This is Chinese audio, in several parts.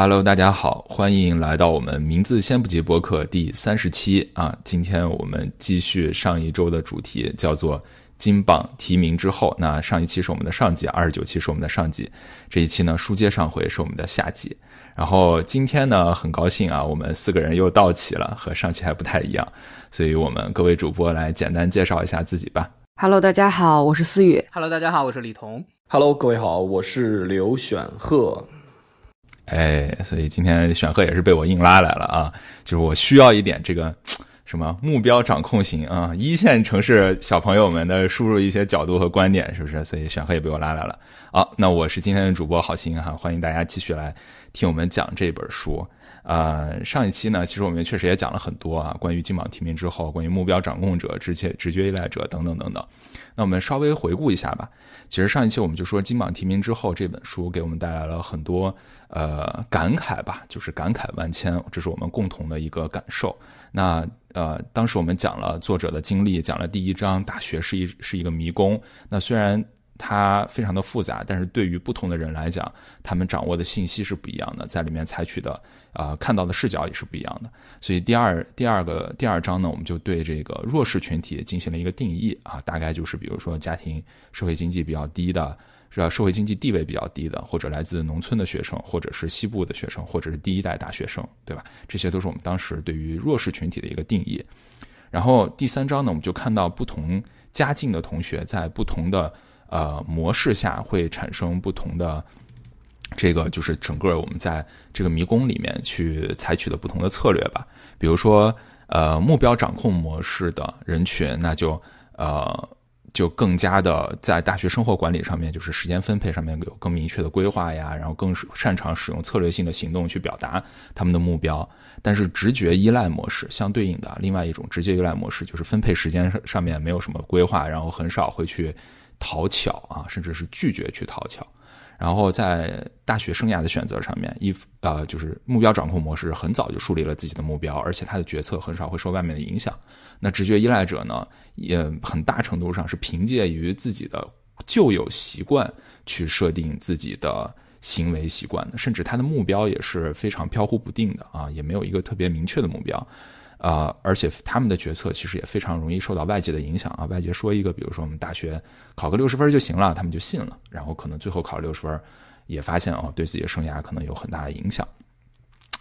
Hello，大家好，欢迎来到我们名字先不急播客第三十期啊。今天我们继续上一周的主题，叫做金榜题名之后。那上一期是我们的上集，二十九期是我们的上集，这一期呢书接上回是我们的下集。然后今天呢，很高兴啊，我们四个人又到齐了，和上期还不太一样，所以我们各位主播来简单介绍一下自己吧。Hello，大家好，我是思雨。Hello，大家好，我是李彤。Hello，各位好，我是刘选鹤。哎，所以今天选鹤也是被我硬拉来了啊，就是我需要一点这个 什么目标掌控型啊，一线城市小朋友们的输入一些角度和观点，是不是？所以选鹤也被我拉来了。好，那我是今天的主播郝鑫哈，欢迎大家继续来听我们讲这本书。呃，上一期呢，其实我们确实也讲了很多啊，关于金榜题名之后，关于目标掌控者、直觉直觉依赖者等等等等。那我们稍微回顾一下吧。其实上一期我们就说金榜题名之后这本书给我们带来了很多呃感慨吧，就是感慨万千，这是我们共同的一个感受。那呃，当时我们讲了作者的经历，讲了第一章，大学是一是一个迷宫。那虽然它非常的复杂，但是对于不同的人来讲，他们掌握的信息是不一样的，在里面采取的啊看到的视角也是不一样的。所以第二第二个第二章呢，我们就对这个弱势群体进行了一个定义啊，大概就是比如说家庭社会经济比较低的，是吧？社会经济地位比较低的，或者来自农村的学生，或者是西部的学生，或者是第一代大学生，对吧？这些都是我们当时对于弱势群体的一个定义。然后第三章呢，我们就看到不同家境的同学在不同的。呃，模式下会产生不同的，这个就是整个我们在这个迷宫里面去采取的不同的策略吧。比如说，呃，目标掌控模式的人群，那就呃，就更加的在大学生活管理上面，就是时间分配上面有更明确的规划呀，然后更擅长使用策略性的行动去表达他们的目标。但是直觉依赖模式相对应的另外一种直觉依赖模式，就是分配时间上面没有什么规划，然后很少会去。讨巧啊，甚至是拒绝去讨巧，然后在大学生涯的选择上面，一呃就是目标掌控模式很早就树立了自己的目标，而且他的决策很少会受外面的影响。那直觉依赖者呢，也很大程度上是凭借于自己的旧有习惯去设定自己的行为习惯的，甚至他的目标也是非常飘忽不定的啊，也没有一个特别明确的目标。啊，而且他们的决策其实也非常容易受到外界的影响啊。外界说一个，比如说我们大学考个六十分就行了，他们就信了，然后可能最后考六十分，也发现哦，对自己的生涯可能有很大的影响。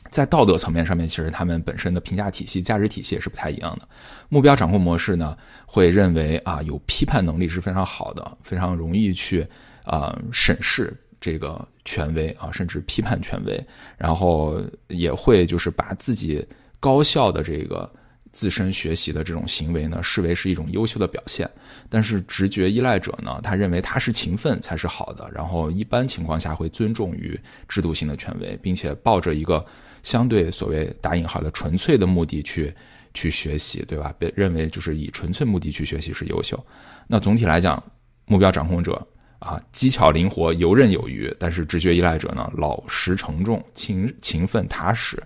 在道德层面上面，其实他们本身的评价体系、价值体系也是不太一样的。目标掌控模式呢，会认为啊，有批判能力是非常好的，非常容易去啊审视这个权威啊，甚至批判权威，然后也会就是把自己。高效的这个自身学习的这种行为呢，视为是一种优秀的表现。但是直觉依赖者呢，他认为他是勤奋才是好的。然后一般情况下会尊重于制度性的权威，并且抱着一个相对所谓打引号的纯粹的目的去去学习，对吧？被认为就是以纯粹目的去学习是优秀。那总体来讲，目标掌控者啊，技巧灵活、游刃有余；但是直觉依赖者呢，老实承重、勤勤奋踏实。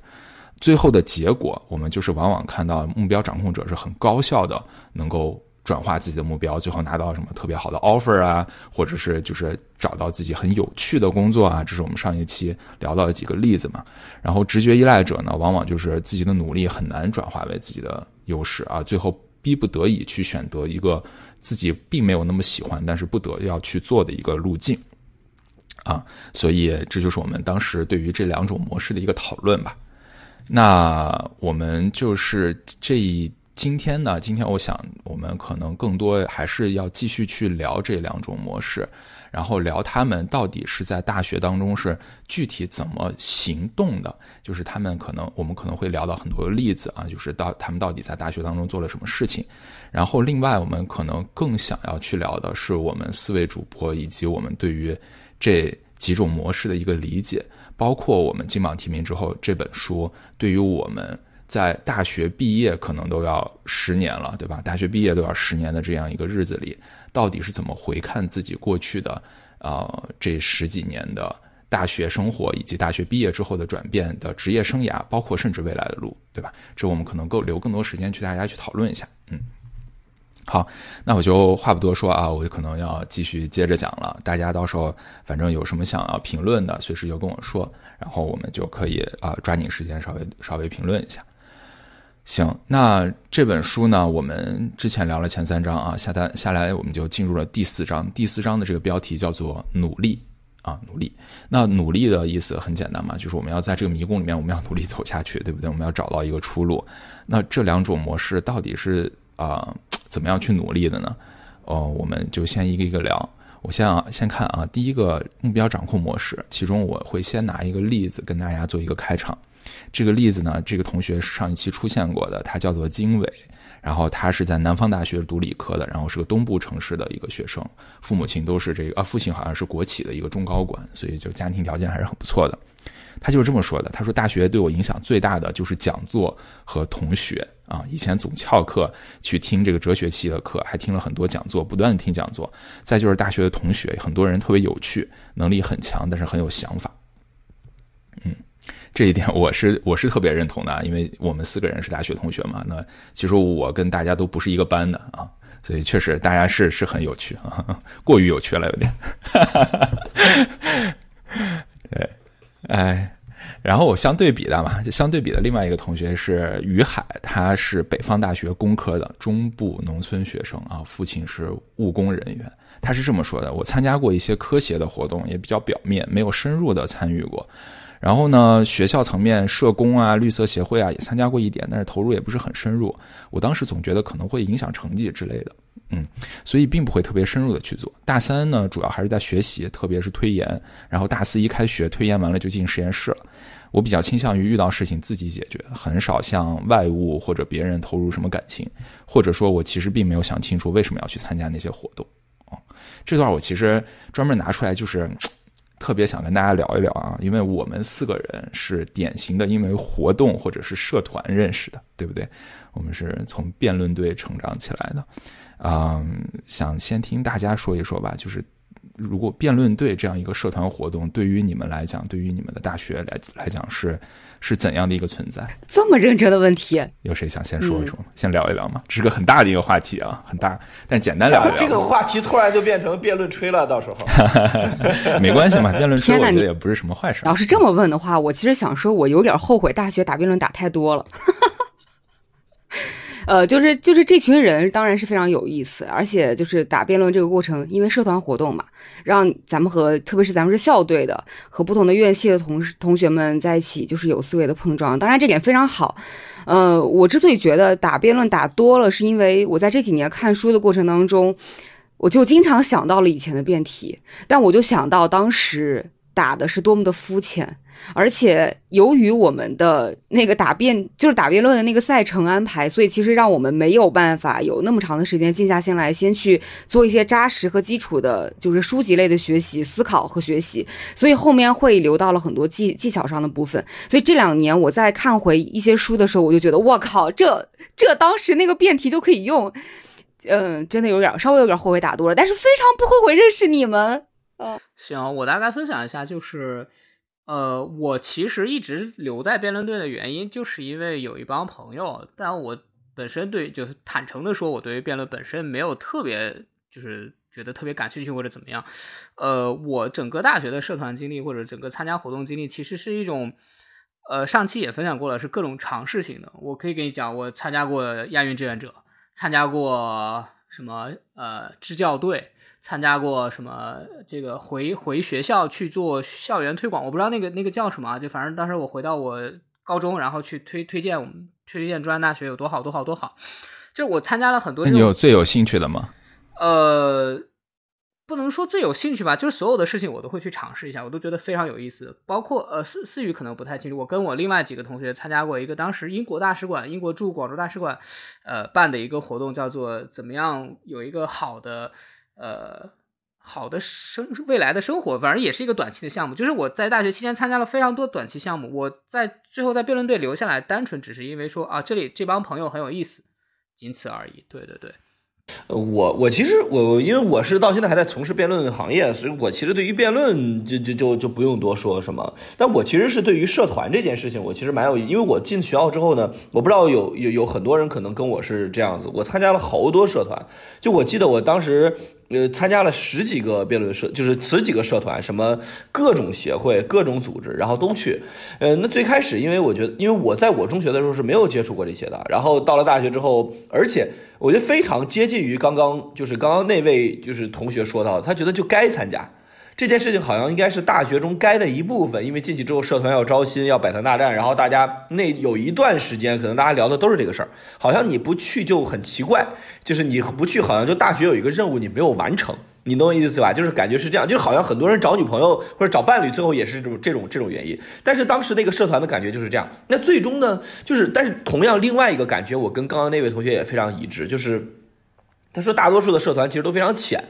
最后的结果，我们就是往往看到目标掌控者是很高效的，能够转化自己的目标，最后拿到什么特别好的 offer 啊，或者是就是找到自己很有趣的工作啊，这是我们上一期聊到的几个例子嘛。然后直觉依赖者呢，往往就是自己的努力很难转化为自己的优势啊，最后逼不得已去选择一个自己并没有那么喜欢，但是不得要去做的一个路径啊。所以这就是我们当时对于这两种模式的一个讨论吧。那我们就是这一今天呢？今天我想，我们可能更多还是要继续去聊这两种模式，然后聊他们到底是在大学当中是具体怎么行动的。就是他们可能，我们可能会聊到很多例子啊，就是到他们到底在大学当中做了什么事情。然后，另外我们可能更想要去聊的是，我们四位主播以及我们对于这几种模式的一个理解。包括我们金榜题名之后，这本书对于我们在大学毕业可能都要十年了，对吧？大学毕业都要十年的这样一个日子里，到底是怎么回看自己过去的呃这十几年的大学生活，以及大学毕业之后的转变的职业生涯，包括甚至未来的路，对吧？这我们可能够留更多时间去大家去讨论一下，嗯。好，那我就话不多说啊，我可能要继续接着讲了。大家到时候反正有什么想要评论的，随时就跟我说，然后我们就可以啊抓紧时间稍微稍微评论一下。行，那这本书呢，我们之前聊了前三章啊，下单下来我们就进入了第四章。第四章的这个标题叫做“努力”啊，努力。那努力的意思很简单嘛，就是我们要在这个迷宫里面，我们要努力走下去，对不对？我们要找到一个出路。那这两种模式到底是啊？怎么样去努力的呢？哦，我们就先一个一个聊。我先啊，先看啊，第一个目标掌控模式，其中我会先拿一个例子跟大家做一个开场。这个例子呢，这个同学是上一期出现过的，他叫做经纬，然后他是在南方大学读理科的，然后是个东部城市的一个学生，父母亲都是这个啊，父亲好像是国企的一个中高管，所以就家庭条件还是很不错的。他就是这么说的，他说大学对我影响最大的就是讲座和同学。啊，以前总翘课去听这个哲学系的课，还听了很多讲座，不断的听讲座。再就是大学的同学，很多人特别有趣，能力很强，但是很有想法。这一点我是我是特别认同的，因为我们四个人是大学同学嘛。那其实我跟大家都不是一个班的啊，所以确实大家是是很有趣啊，过于有趣了有点。对，哎。然后我相对比的嘛，就相对比的另外一个同学是于海，他是北方大学工科的中部农村学生啊，父亲是务工人员。他是这么说的：我参加过一些科协的活动，也比较表面，没有深入的参与过。然后呢，学校层面社工啊、绿色协会啊也参加过一点，但是投入也不是很深入。我当时总觉得可能会影响成绩之类的，嗯，所以并不会特别深入的去做。大三呢，主要还是在学习，特别是推研。然后大四一开学，推研完了就进实验室了。我比较倾向于遇到事情自己解决，很少向外物或者别人投入什么感情，或者说我其实并没有想清楚为什么要去参加那些活动。哦，这段我其实专门拿出来就是。特别想跟大家聊一聊啊，因为我们四个人是典型的因为活动或者是社团认识的，对不对？我们是从辩论队成长起来的，嗯，想先听大家说一说吧，就是如果辩论队这样一个社团活动对于你们来讲，对于你们的大学来来讲是。是怎样的一个存在？这么认真的问题，有谁想先说一说先聊一聊吗？这是个很大的一个话题啊，很大，但简单聊一聊。这个话题突然就变成辩论吹了，到时候 没关系嘛，辩论吹我觉得也不是什么坏事。要是这么问的话，我其实想说，我有点后悔大学打辩论打太多了。呃，就是就是这群人当然是非常有意思，而且就是打辩论这个过程，因为社团活动嘛，让咱们和特别是咱们是校队的，和不同的院系的同同学们在一起，就是有思维的碰撞。当然这点非常好。呃，我之所以觉得打辩论打多了，是因为我在这几年看书的过程当中，我就经常想到了以前的辩题，但我就想到当时。打的是多么的肤浅，而且由于我们的那个答辩就是打辩论的那个赛程安排，所以其实让我们没有办法有那么长的时间静下心来，先去做一些扎实和基础的，就是书籍类的学习、思考和学习，所以后面会留到了很多技技巧上的部分。所以这两年我在看回一些书的时候，我就觉得我靠，这这当时那个辩题就可以用，嗯，真的有点稍微有点后悔打多了，但是非常不后悔认识你们。嗯行，我大概分享一下，就是，呃，我其实一直留在辩论队的原因，就是因为有一帮朋友，但我本身对，就是坦诚的说，我对于辩论本身没有特别，就是觉得特别感兴趣或者怎么样。呃，我整个大学的社团经历或者整个参加活动经历，其实是一种，呃，上期也分享过了，是各种尝试型的。我可以跟你讲，我参加过亚运志愿者，参加过什么呃支教队。参加过什么？这个回回学校去做校园推广，我不知道那个那个叫什么，就反正当时我回到我高中，然后去推推荐我们推荐中央大学有多好多好多好。就是我参加了很多。你有最有兴趣的吗？呃，不能说最有兴趣吧，就是所有的事情我都会去尝试一下，我都觉得非常有意思。包括呃思思雨可能不太清楚，我跟我另外几个同学参加过一个当时英国大使馆英国驻广州大使馆呃办的一个活动，叫做怎么样有一个好的。呃，好的生未来的生活，反正也是一个短期的项目。就是我在大学期间参加了非常多短期项目，我在最后在辩论队留下来，单纯只是因为说啊，这里这帮朋友很有意思，仅此而已。对对对。呃我我其实我因为我是到现在还在从事辩论行业，所以我其实对于辩论就就就就不用多说什么。但我其实是对于社团这件事情，我其实蛮有，因为我进学校之后呢，我不知道有有有很多人可能跟我是这样子，我参加了好多社团。就我记得我当时呃参加了十几个辩论社，就是十几个社团，什么各种协会、各种组织，然后都去。呃，那最开始因为我觉得，因为我在我中学的时候是没有接触过这些的，然后到了大学之后，而且。我觉得非常接近于刚刚就是刚刚那位就是同学说到的，他觉得就该参加这件事情，好像应该是大学中该的一部分，因为进去之后社团要招新，要百团大战，然后大家那有一段时间可能大家聊的都是这个事儿，好像你不去就很奇怪，就是你不去好像就大学有一个任务你没有完成。你懂我意思吧？就是感觉是这样，就好像很多人找女朋友或者找伴侣，最后也是这种这种这种原因。但是当时那个社团的感觉就是这样。那最终呢，就是但是同样另外一个感觉，我跟刚刚那位同学也非常一致，就是他说大多数的社团其实都非常浅，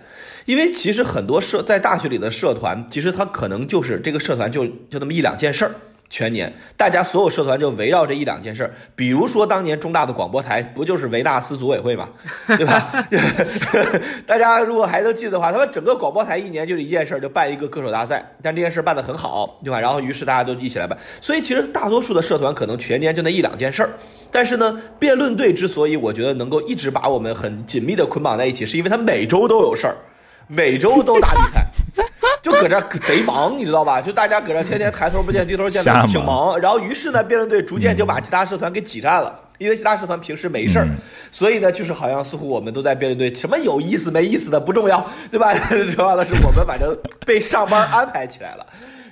因为其实很多社在大学里的社团，其实它可能就是这个社团就就那么一两件事儿。全年，大家所有社团就围绕这一两件事儿，比如说当年中大的广播台不就是维纳斯组委会嘛，对吧？大家如果还能记得的话，他们整个广播台一年就是一件事儿，就办一个歌手大赛，但这件事办得很好，对吧？然后于是大家都一起来办，所以其实大多数的社团可能全年就那一两件事儿，但是呢，辩论队之所以我觉得能够一直把我们很紧密的捆绑在一起，是因为他每周都有事儿。每周都打比赛，就搁这贼忙，你知道吧？就大家搁这天天抬头不见低头见，挺忙。然后于是呢，辩论队逐渐就把其他社团给挤占了，因为其他社团平时没事儿，所以呢，就是好像似乎我们都在辩论队，什么有意思没意思的不重要，对吧？重要的是我们反正被上班安排起来了。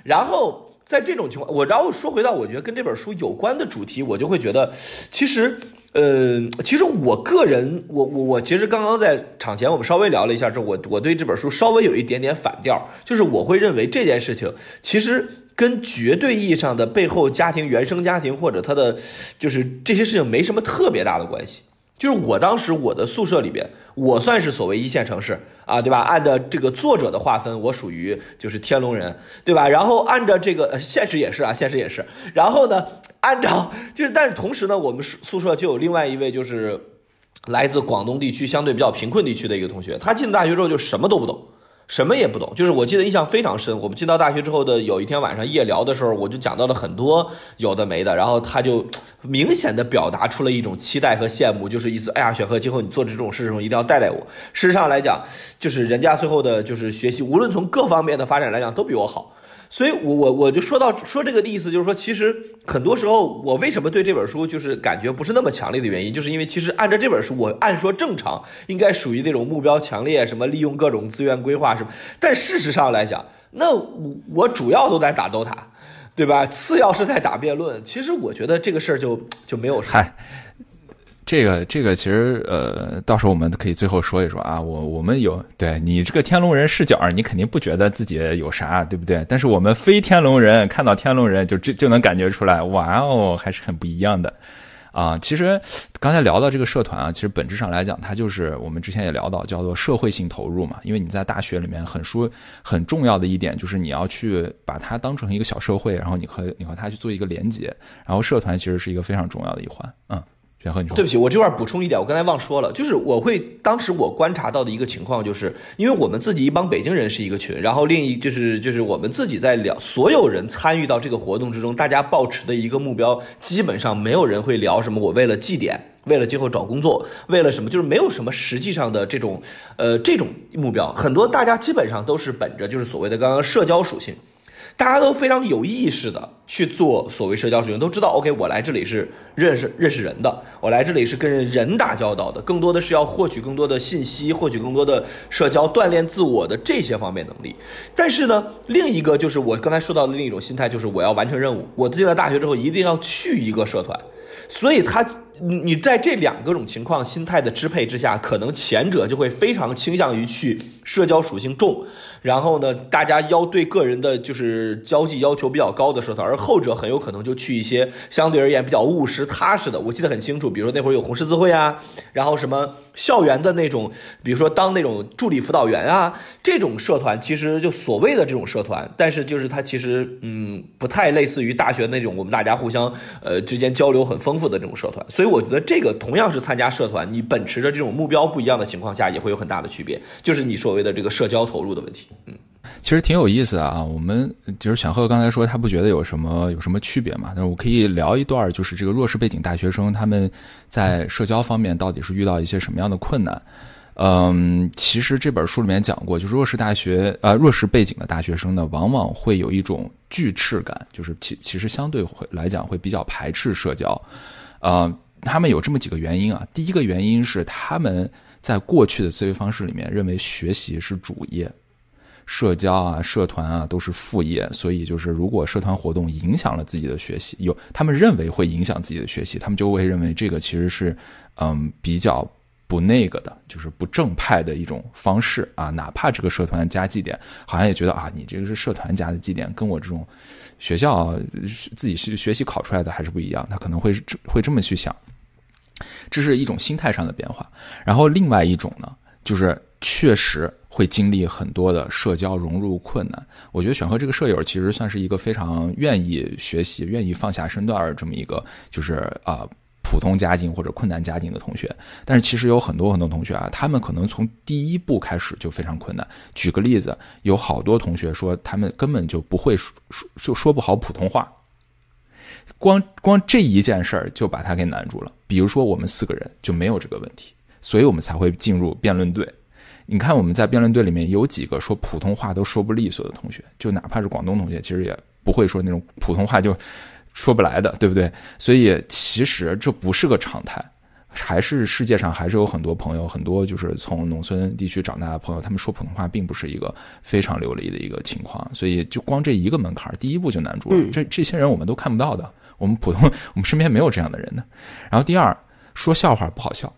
然后在这种情况，我然后说回到我觉得跟这本书有关的主题，我就会觉得其实。呃，其实我个人，我我我其实刚刚在场前我们稍微聊了一下之后，我我对这本书稍微有一点点反调，就是我会认为这件事情其实跟绝对意义上的背后家庭原生家庭或者他的就是这些事情没什么特别大的关系。就是我当时我的宿舍里边，我算是所谓一线城市啊，对吧？按照这个作者的划分，我属于就是天龙人，对吧？然后按照这个现实也是啊，现实也是。然后呢，按照就是，但是同时呢，我们宿舍就有另外一位就是来自广东地区相对比较贫困地区的一个同学，他进大学之后就什么都不懂。什么也不懂，就是我记得印象非常深。我们进到大学之后的有一天晚上夜聊的时候，我就讲到了很多有的没的，然后他就明显的表达出了一种期待和羡慕，就是意思，哎呀，雪鹤，今后你做这种事情一定要带带我。事实上来讲，就是人家最后的就是学习，无论从各方面的发展来讲，都比我好。所以，我我我就说到说这个的意思，就是说，其实很多时候，我为什么对这本书就是感觉不是那么强烈的原因，就是因为其实按照这本书，我按说正常应该属于那种目标强烈，什么利用各种资源规划什么，但事实上来讲，那我我主要都在打 DOTA，对吧？次要是在打辩论，其实我觉得这个事儿就就没有嗨。这个这个其实呃，到时候我们可以最后说一说啊。我我们有对你这个天龙人视角，你肯定不觉得自己有啥，对不对？但是我们非天龙人看到天龙人，就就就能感觉出来，哇哦，还是很不一样的啊。其实刚才聊到这个社团啊，其实本质上来讲，它就是我们之前也聊到，叫做社会性投入嘛。因为你在大学里面很说很重要的一点，就是你要去把它当成一个小社会，然后你和你和它去做一个连接，然后社团其实是一个非常重要的一环，嗯。对不起，我这块补充一点，我刚才忘说了，就是我会当时我观察到的一个情况，就是因为我们自己一帮北京人是一个群，然后另一就是就是我们自己在聊，所有人参与到这个活动之中，大家抱持的一个目标，基本上没有人会聊什么我为了绩点，为了今后找工作，为了什么，就是没有什么实际上的这种呃这种目标，很多大家基本上都是本着就是所谓的刚刚社交属性。大家都非常有意识的去做所谓社交属性，都知道，OK，我来这里是认识认识人的，我来这里是跟人打交道的，更多的是要获取更多的信息，获取更多的社交，锻炼自我的这些方面能力。但是呢，另一个就是我刚才说到的另一种心态，就是我要完成任务，我进了大学之后一定要去一个社团，所以他。你你在这两个种情况心态的支配之下，可能前者就会非常倾向于去社交属性重，然后呢，大家要对个人的就是交际要求比较高的社团，而后者很有可能就去一些相对而言比较务实踏实的。我记得很清楚，比如说那会儿有红十字会啊，然后什么校园的那种，比如说当那种助理辅导员啊，这种社团其实就所谓的这种社团，但是就是它其实嗯不太类似于大学那种我们大家互相呃之间交流很丰富的这种社团。所以我觉得这个同样是参加社团，你秉持着这种目标不一样的情况下，也会有很大的区别，就是你所谓的这个社交投入的问题。嗯，其实挺有意思的啊。我们就是选赫刚才说他不觉得有什么有什么区别嘛，但是我可以聊一段，就是这个弱势背景大学生他们在社交方面到底是遇到一些什么样的困难。嗯，其实这本书里面讲过，就是弱势大学呃弱势背景的大学生呢，往往会有一种拒斥感，就是其其实相对会来讲会比较排斥社交。呃，他们有这么几个原因啊。第一个原因是他们在过去的思维方式里面认为学习是主业，社交啊、社团啊都是副业，所以就是如果社团活动影响了自己的学习，有他们认为会影响自己的学习，他们就会认为这个其实是嗯比较不那个的，就是不正派的一种方式啊。哪怕这个社团加绩点，好像也觉得啊，你这个是社团加的绩点，跟我这种学校自己是学习考出来的还是不一样，他可能会会这么去想。这是一种心态上的变化，然后另外一种呢，就是确实会经历很多的社交融入困难。我觉得选和这个舍友其实算是一个非常愿意学习、愿意放下身段儿这么一个，就是啊普通家境或者困难家境的同学。但是其实有很多很多同学啊，他们可能从第一步开始就非常困难。举个例子，有好多同学说他们根本就不会说就说不好普通话。光光这一件事儿就把他给难住了。比如说，我们四个人就没有这个问题，所以我们才会进入辩论队。你看，我们在辩论队里面有几个说普通话都说不利索的同学，就哪怕是广东同学，其实也不会说那种普通话就说不来的，对不对？所以其实这不是个常态，还是世界上还是有很多朋友，很多就是从农村地区长大的朋友，他们说普通话并不是一个非常流利的一个情况。所以就光这一个门槛，第一步就难住了。这这些人我们都看不到的。我们普通，我们身边没有这样的人的。然后第二，说笑话不好笑。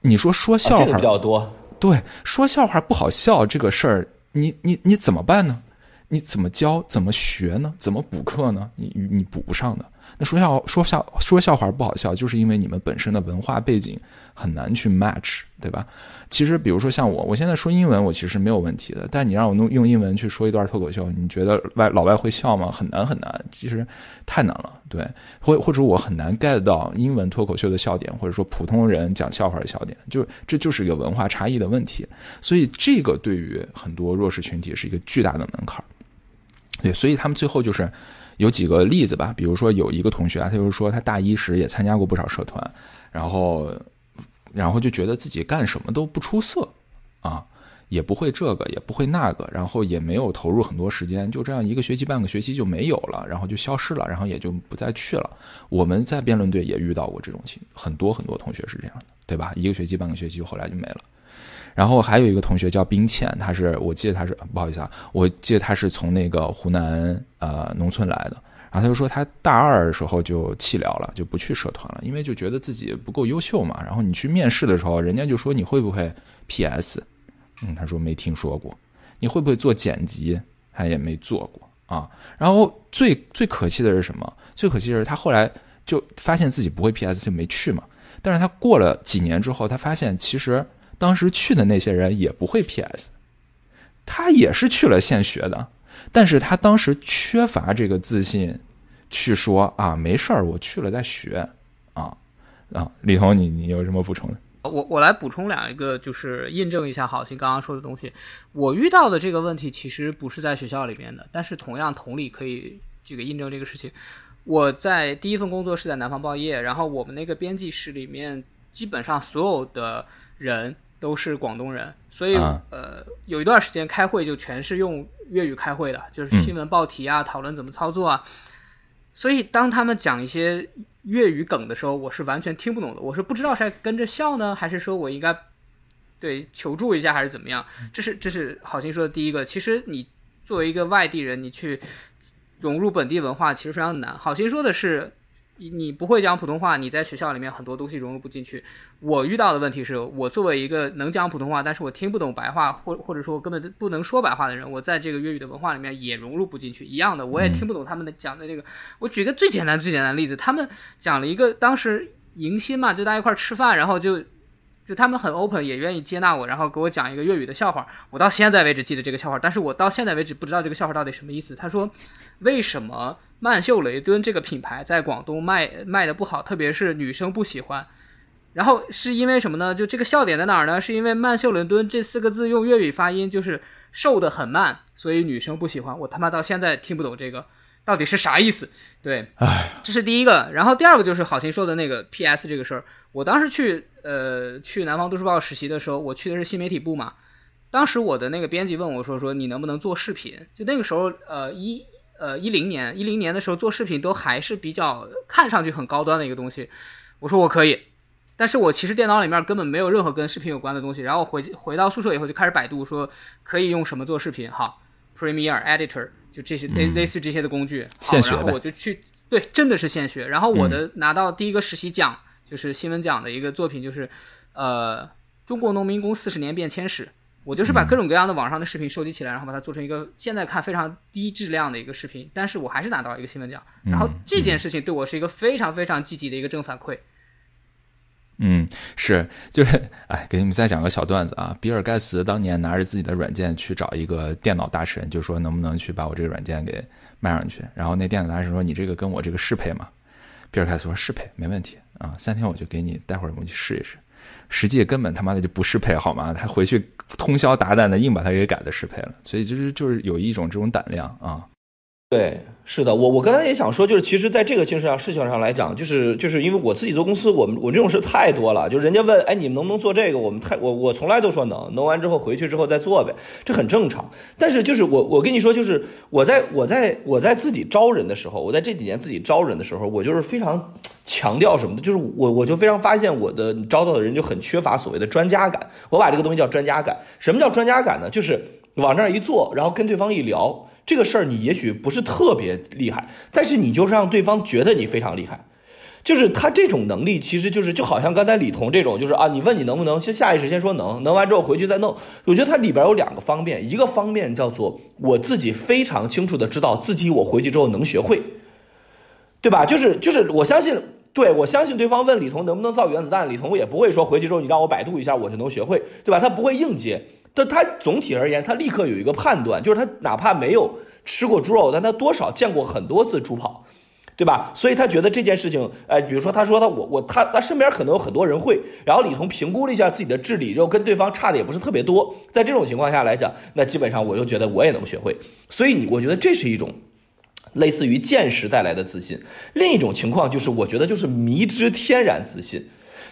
你说说笑话比较多，对，说笑话不好笑这个事儿，你你你怎么办呢？你怎么教？怎么学呢？怎么补课呢？你你补不上的。那说笑说笑说笑话不好笑，就是因为你们本身的文化背景很难去 match，对吧？其实，比如说像我，我现在说英文，我其实没有问题的。但你让我弄用英文去说一段脱口秀，你觉得外老外会笑吗？很难很难，其实太难了。对，或或者我很难 get 到英文脱口秀的笑点，或者说普通人讲笑话的笑点，就这就是一个文化差异的问题。所以这个对于很多弱势群体是一个巨大的门槛。对，所以他们最后就是。有几个例子吧，比如说有一个同学啊，他就是说他大一时也参加过不少社团，然后，然后就觉得自己干什么都不出色，啊，也不会这个，也不会那个，然后也没有投入很多时间，就这样一个学期、半个学期就没有了，然后就消失了，然后也就不再去了。我们在辩论队也遇到过这种情，很多很多同学是这样的，对吧？一个学期、半个学期，后来就没了。然后还有一个同学叫冰倩，他是我记得他是不好意思啊，我记得他是从那个湖南呃农村来的。然后他就说他大二的时候就弃疗了，就不去社团了，因为就觉得自己不够优秀嘛。然后你去面试的时候，人家就说你会不会 PS？嗯，他说没听说过。你会不会做剪辑？他也没做过啊。然后最最可气的是什么？最可气的是他后来就发现自己不会 PS，就没去嘛。但是他过了几年之后，他发现其实。当时去的那些人也不会 PS，他也是去了现学的，但是他当时缺乏这个自信，去说啊没事儿，我去了再学啊啊，李彤，你你有什么补充的？我我来补充两一个，就是印证一下好心刚刚说的东西。我遇到的这个问题其实不是在学校里面的，但是同样同理可以这个印证这个事情。我在第一份工作是在南方报业，然后我们那个编辑室里面基本上所有的人。都是广东人，所以呃，有一段时间开会就全是用粤语开会的，就是新闻报题啊，讨论怎么操作啊。所以当他们讲一些粤语梗的时候，我是完全听不懂的。我是不知道是跟着笑呢，还是说我应该对求助一下，还是怎么样？这是这是好心说的第一个。其实你作为一个外地人，你去融入本地文化其实非常难。好心说的是，你你不会讲普通话，你在学校里面很多东西融入不进去。我遇到的问题是我作为一个能讲普通话，但是我听不懂白话，或或者说根本不能说白话的人，我在这个粤语的文化里面也融入不进去。一样的，我也听不懂他们的讲的这个。我举个最简单最简单的例子，他们讲了一个当时迎新嘛，就大家一块吃饭，然后就。就他们很 open，也愿意接纳我，然后给我讲一个粤语的笑话。我到现在为止记得这个笑话，但是我到现在为止不知道这个笑话到底什么意思。他说，为什么曼秀雷敦这个品牌在广东卖卖的不好，特别是女生不喜欢。然后是因为什么呢？就这个笑点在哪儿呢？是因为曼秀雷敦这四个字用粤语发音就是瘦的很慢，所以女生不喜欢。我他妈到现在听不懂这个到底是啥意思。对，这是第一个。然后第二个就是好心说的那个 PS 这个事儿。我当时去呃去南方都市报实习的时候，我去的是新媒体部嘛。当时我的那个编辑问我说说你能不能做视频？就那个时候呃一呃一零年一零年的时候做视频都还是比较看上去很高端的一个东西。我说我可以，但是我其实电脑里面根本没有任何跟视频有关的东西。然后回回到宿舍以后就开始百度说可以用什么做视频，好，Premiere Editor 就这些类类似这些的工具。现学然后我就去对，真的是现学。然后我的拿到第一个实习奖。就是新闻奖的一个作品，就是呃中国农民工四十年变迁史。我就是把各种各样的网上的视频收集起来，然后把它做成一个现在看非常低质量的一个视频，但是我还是拿到了一个新闻奖。然后这件事情对我是一个非常非常积极的一个正反馈。嗯，是，就是，哎，给你们再讲个小段子啊。比尔盖茨当年拿着自己的软件去找一个电脑大神，就说能不能去把我这个软件给卖上去。然后那电脑大神说：“你这个跟我这个适配吗？”比尔盖茨说：“适配，没问题。”啊，三天我就给你，待会儿我们去试一试。实际根本他妈的就不适配，好吗？他回去通宵达旦的硬把它给改的适配了，所以就是就是有一种这种胆量啊。对，是的，我我刚才也想说，就是其实在这个精神上事情上来讲，就是就是因为我自己做公司，我们我这种事太多了，就人家问，哎，你们能不能做这个？我们太我我从来都说能，能完之后回去之后再做呗，这很正常。但是就是我我跟你说，就是我在我在我在自己招人的时候，我在这几年自己招人的时候，我就是非常强调什么的，就是我我就非常发现我的招到的人就很缺乏所谓的专家感。我把这个东西叫专家感。什么叫专家感呢？就是往那儿一坐，然后跟对方一聊。这个事儿你也许不是特别厉害，但是你就是让对方觉得你非常厉害，就是他这种能力其实就是就好像刚才李彤这种，就是啊，你问你能不能，先下意识先说能，能完之后回去再弄。我觉得它里边有两个方面，一个方面叫做我自己非常清楚的知道自己我回去之后能学会，对吧？就是就是我相信，对我相信对方问李彤能不能造原子弹，李彤也不会说回去之后你让我百度一下我就能学会，对吧？他不会硬接。但他总体而言，他立刻有一个判断，就是他哪怕没有吃过猪肉，但他多少见过很多次猪跑，对吧？所以他觉得这件事情，哎，比如说他说他我我他他身边可能有很多人会，然后李彤评估了一下自己的智力，然后跟对方差的也不是特别多，在这种情况下来讲，那基本上我就觉得我也能学会。所以你我觉得这是一种类似于见识带来的自信。另一种情况就是，我觉得就是迷之天然自信。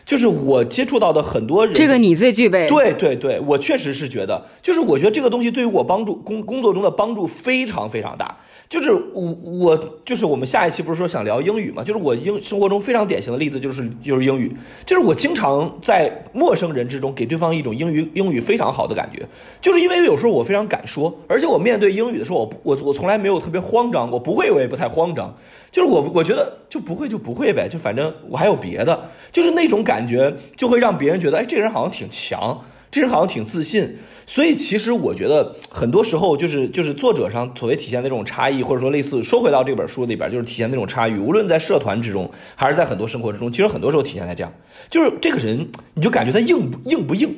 就是我接触到的很多人，这个你最具备。对对对，我确实是觉得，就是我觉得这个东西对于我帮助工工作中的帮助非常非常大。就是我我就是我们下一期不是说想聊英语嘛？就是我英生活中非常典型的例子就是就是英语，就是我经常在陌生人之中给对方一种英语英语非常好的感觉，就是因为有时候我非常敢说，而且我面对英语的时候，我我我从来没有特别慌张，我不会我也不太慌张，就是我我觉得就不会就不会呗，就反正我还有别的，就是那种感觉就会让别人觉得，哎，这人好像挺强。这人好像挺自信，所以其实我觉得很多时候就是就是作者上所谓体现那种差异，或者说类似说回到这本书里边，就是体现那种差异。无论在社团之中，还是在很多生活之中，其实很多时候体现在这样，就是这个人你就感觉他硬不硬不硬。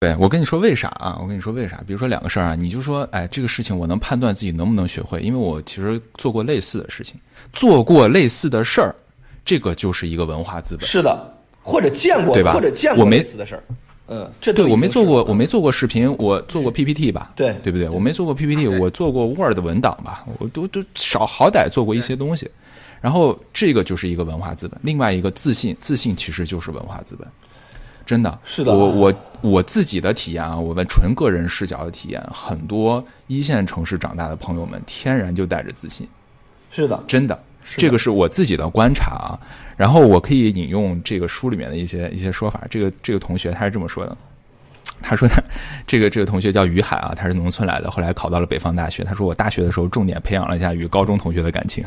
对我跟你说为啥啊？我跟你说为啥？比如说两个事儿啊，你就说哎，这个事情我能判断自己能不能学会，因为我其实做过类似的事情，做过类似的事儿，这个就是一个文化资本。是的，或者见过对吧？或者见过类似的事儿。嗯，这对我没做过，我没做过视频，我做过 PPT 吧？对，对不对？我没做过 PPT，我做过 Word 文档吧？我都都少好歹做过一些东西。然后这个就是一个文化资本，另外一个自信，自信其实就是文化资本，真的是的。我我我自己的体验啊，我们纯个人视角的体验，很多一线城市长大的朋友们天然就带着自信，是的，真的。这个是我自己的观察啊，然后我可以引用这个书里面的一些一些说法。这个这个同学他是这么说的：他说他这个这个同学叫于海啊，他是农村来的，后来考到了北方大学。他说我大学的时候重点培养了一下与高中同学的感情，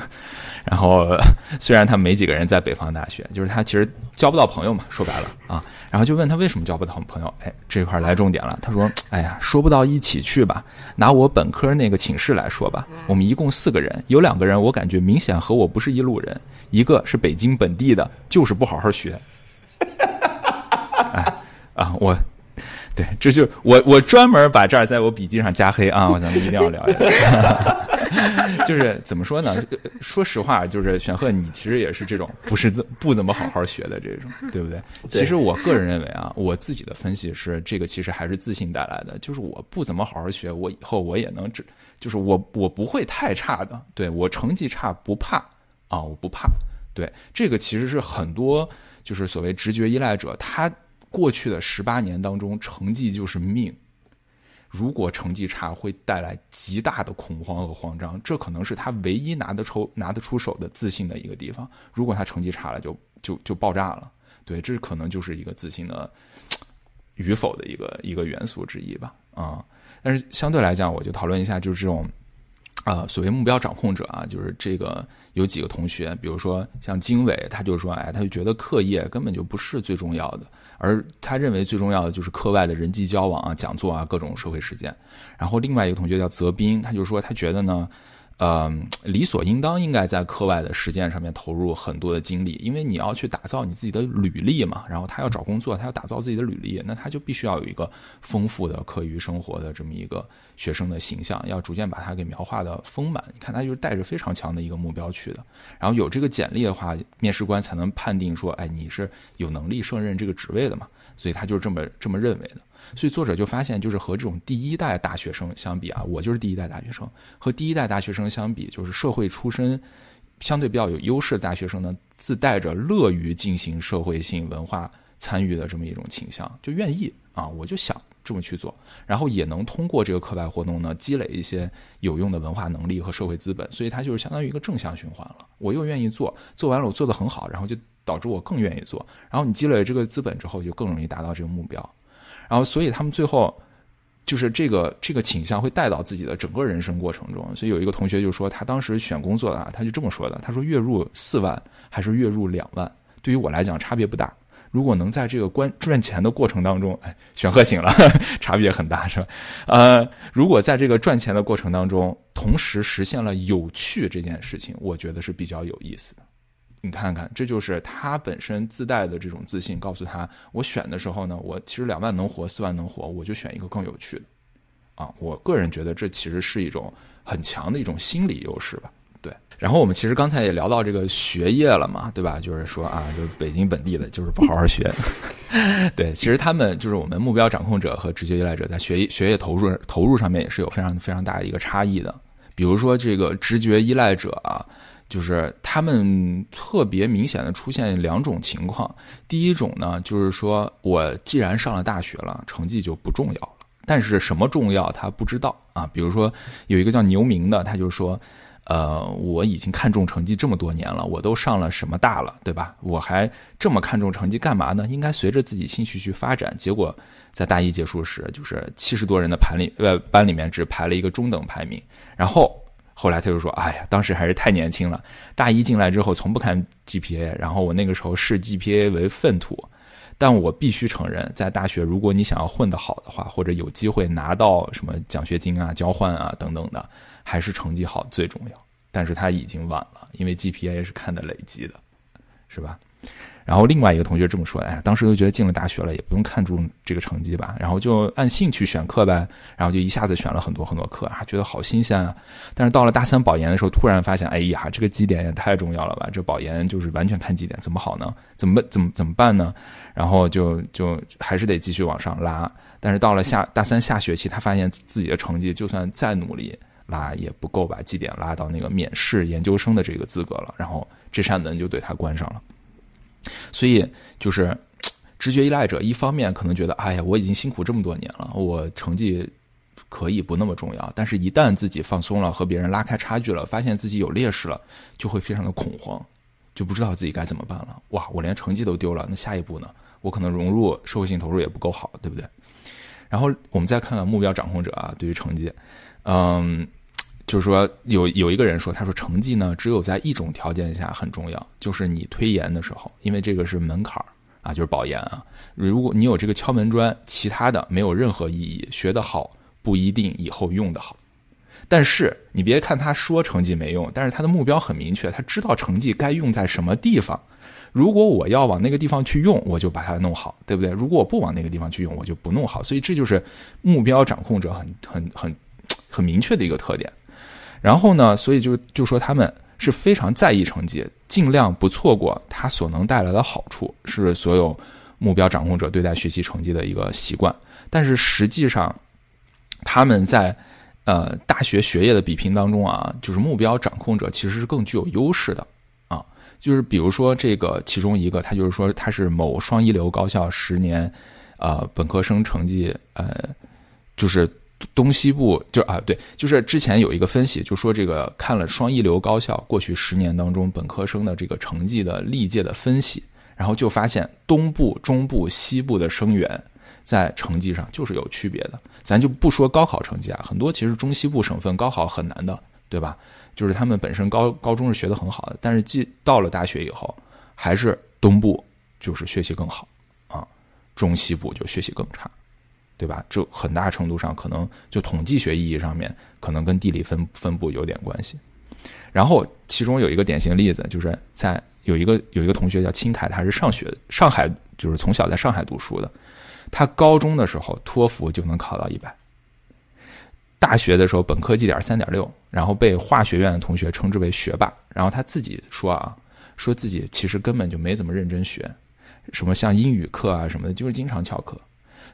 然后 虽然他没几个人在北方大学，就是他其实交不到朋友嘛，说白了啊。然后就问他为什么交不到朋友？哎，这块来重点了。他说：“哎呀，说不到一起去吧。拿我本科那个寝室来说吧，我们一共四个人，有两个人我感觉明显和我不是一路人，一个是北京本地的，就是不好好学。哎啊，我对，这就我我专门把这儿在我笔记上加黑啊，咱们一定要聊一聊。”就是怎么说呢？说实话，就是玄鹤，你其实也是这种不是不怎么好好学的这种，对不对？其实我个人认为啊，我自己的分析是，这个其实还是自信带来的。就是我不怎么好好学，我以后我也能只，就是我我不会太差的。对我成绩差不怕啊，我不怕。对这个其实是很多就是所谓直觉依赖者，他过去的十八年当中，成绩就是命。如果成绩差，会带来极大的恐慌和慌张，这可能是他唯一拿得出拿得出手的自信的一个地方。如果他成绩差了，就就就爆炸了。对，这可能就是一个自信的与否的一个一个元素之一吧。啊，但是相对来讲，我就讨论一下，就是这种啊，所谓目标掌控者啊，就是这个有几个同学，比如说像经纬，他就说，哎，他就觉得课业根本就不是最重要的。而他认为最重要的就是课外的人际交往啊、讲座啊、各种社会实践。然后另外一个同学叫泽斌，他就说他觉得呢。呃，理所应当应该在课外的实践上面投入很多的精力，因为你要去打造你自己的履历嘛。然后他要找工作，他要打造自己的履历，那他就必须要有一个丰富的课余生活的这么一个学生的形象，要逐渐把它给描画的丰满。你看他就是带着非常强的一个目标去的，然后有这个简历的话，面试官才能判定说，哎，你是有能力胜任这个职位的嘛。所以他就是这么这么认为的。所以作者就发现，就是和这种第一代大学生相比啊，我就是第一代大学生，和第一代大学生相比，就是社会出身相对比较有优势的大学生呢，自带着乐于进行社会性文化参与的这么一种倾向，就愿意啊，我就想这么去做，然后也能通过这个课外活动呢，积累一些有用的文化能力和社会资本，所以它就是相当于一个正向循环了。我又愿意做，做完了我做的很好，然后就导致我更愿意做，然后你积累这个资本之后，就更容易达到这个目标。然后，所以他们最后就是这个这个倾向会带到自己的整个人生过程中。所以有一个同学就说，他当时选工作啊，他就这么说的：他说月入四万还是月入两万，对于我来讲差别不大。如果能在这个关赚钱的过程当中，哎，选鹤醒了，差别很大是吧？呃，如果在这个赚钱的过程当中，同时实现了有趣这件事情，我觉得是比较有意思的。你看看，这就是他本身自带的这种自信，告诉他，我选的时候呢，我其实两万能活，四万能活，我就选一个更有趣的，啊，我个人觉得这其实是一种很强的一种心理优势吧。对，然后我们其实刚才也聊到这个学业了嘛，对吧？就是说啊，就是北京本地的，就是不好好学。对，其实他们就是我们目标掌控者和直觉依赖者在学学业投入投入上面也是有非常非常大的一个差异的。比如说这个直觉依赖者啊。就是他们特别明显的出现两种情况，第一种呢，就是说我既然上了大学了，成绩就不重要了。但是什么重要他不知道啊。比如说有一个叫牛明的，他就说，呃，我已经看重成绩这么多年了，我都上了什么大了，对吧？我还这么看重成绩干嘛呢？应该随着自己兴趣去发展。结果在大一结束时，就是七十多人的盘里呃班里面只排了一个中等排名，然后。后来他就说：“哎呀，当时还是太年轻了。大一进来之后，从不看 GPA，然后我那个时候视 GPA 为粪土。但我必须承认，在大学，如果你想要混得好的话，或者有机会拿到什么奖学金啊、交换啊等等的，还是成绩好最重要。但是他已经晚了，因为 GPA 是看的累积的，是吧？”然后另外一个同学这么说：“哎，当时就觉得进了大学了，也不用看重这个成绩吧，然后就按兴趣选课呗，然后就一下子选了很多很多课，啊，觉得好新鲜啊。但是到了大三保研的时候，突然发现，哎呀，这个绩点也太重要了吧？这保研就是完全看绩点，怎么好呢？怎么怎么怎么办呢？然后就就还是得继续往上拉。但是到了下大三下学期，他发现自己的成绩就算再努力拉，也不够把绩点拉到那个免试研究生的这个资格了。然后这扇门就对他关上了。”所以就是 直觉依赖者，一方面可能觉得，哎呀，我已经辛苦这么多年了，我成绩可以不那么重要。但是，一旦自己放松了，和别人拉开差距了，发现自己有劣势了，就会非常的恐慌，就不知道自己该怎么办了。哇，我连成绩都丢了，那下一步呢？我可能融入社会性投入也不够好，对不对？然后我们再看看目标掌控者啊，对于成绩，嗯，就是说有有一个人说，他说成绩呢，只有在一种条件下很重要，就是你推研的时候，因为这个是门槛啊，就是保研啊。如果你有这个敲门砖，其他的没有任何意义，学得好不一定以后用得好。但是你别看他说成绩没用，但是他的目标很明确，他知道成绩该用在什么地方。如果我要往那个地方去用，我就把它弄好，对不对？如果我不往那个地方去用，我就不弄好。所以这就是目标掌控者很很很很明确的一个特点。然后呢，所以就就说他们是非常在意成绩，尽量不错过它所能带来的好处，是所有目标掌控者对待学习成绩的一个习惯。但是实际上，他们在呃大学学业的比拼当中啊，就是目标掌控者其实是更具有优势的啊。就是比如说这个其中一个，他就是说他是某双一流高校十年，呃，本科生成绩，呃，就是东西部就啊对，就是之前有一个分析，就说这个看了双一流高校过去十年当中本科生的这个成绩的历届的分析，然后就发现东部、中部、西部的生源在成绩上就是有区别的。咱就不说高考成绩啊，很多其实中西部省份高考很难的，对吧？就是他们本身高高中是学的很好的，但是进到了大学以后，还是东部就是学习更好啊，中西部就学习更差，对吧？这很大程度上可能就统计学意义上面，可能跟地理分分布有点关系。然后其中有一个典型例子，就是在有一个有一个同学叫秦凯，他是上学上海，就是从小在上海读书的，他高中的时候托福就能考到一百。大学的时候，本科绩点三点六，然后被化学院的同学称之为学霸。然后他自己说啊，说自己其实根本就没怎么认真学，什么像英语课啊什么的，就是经常翘课。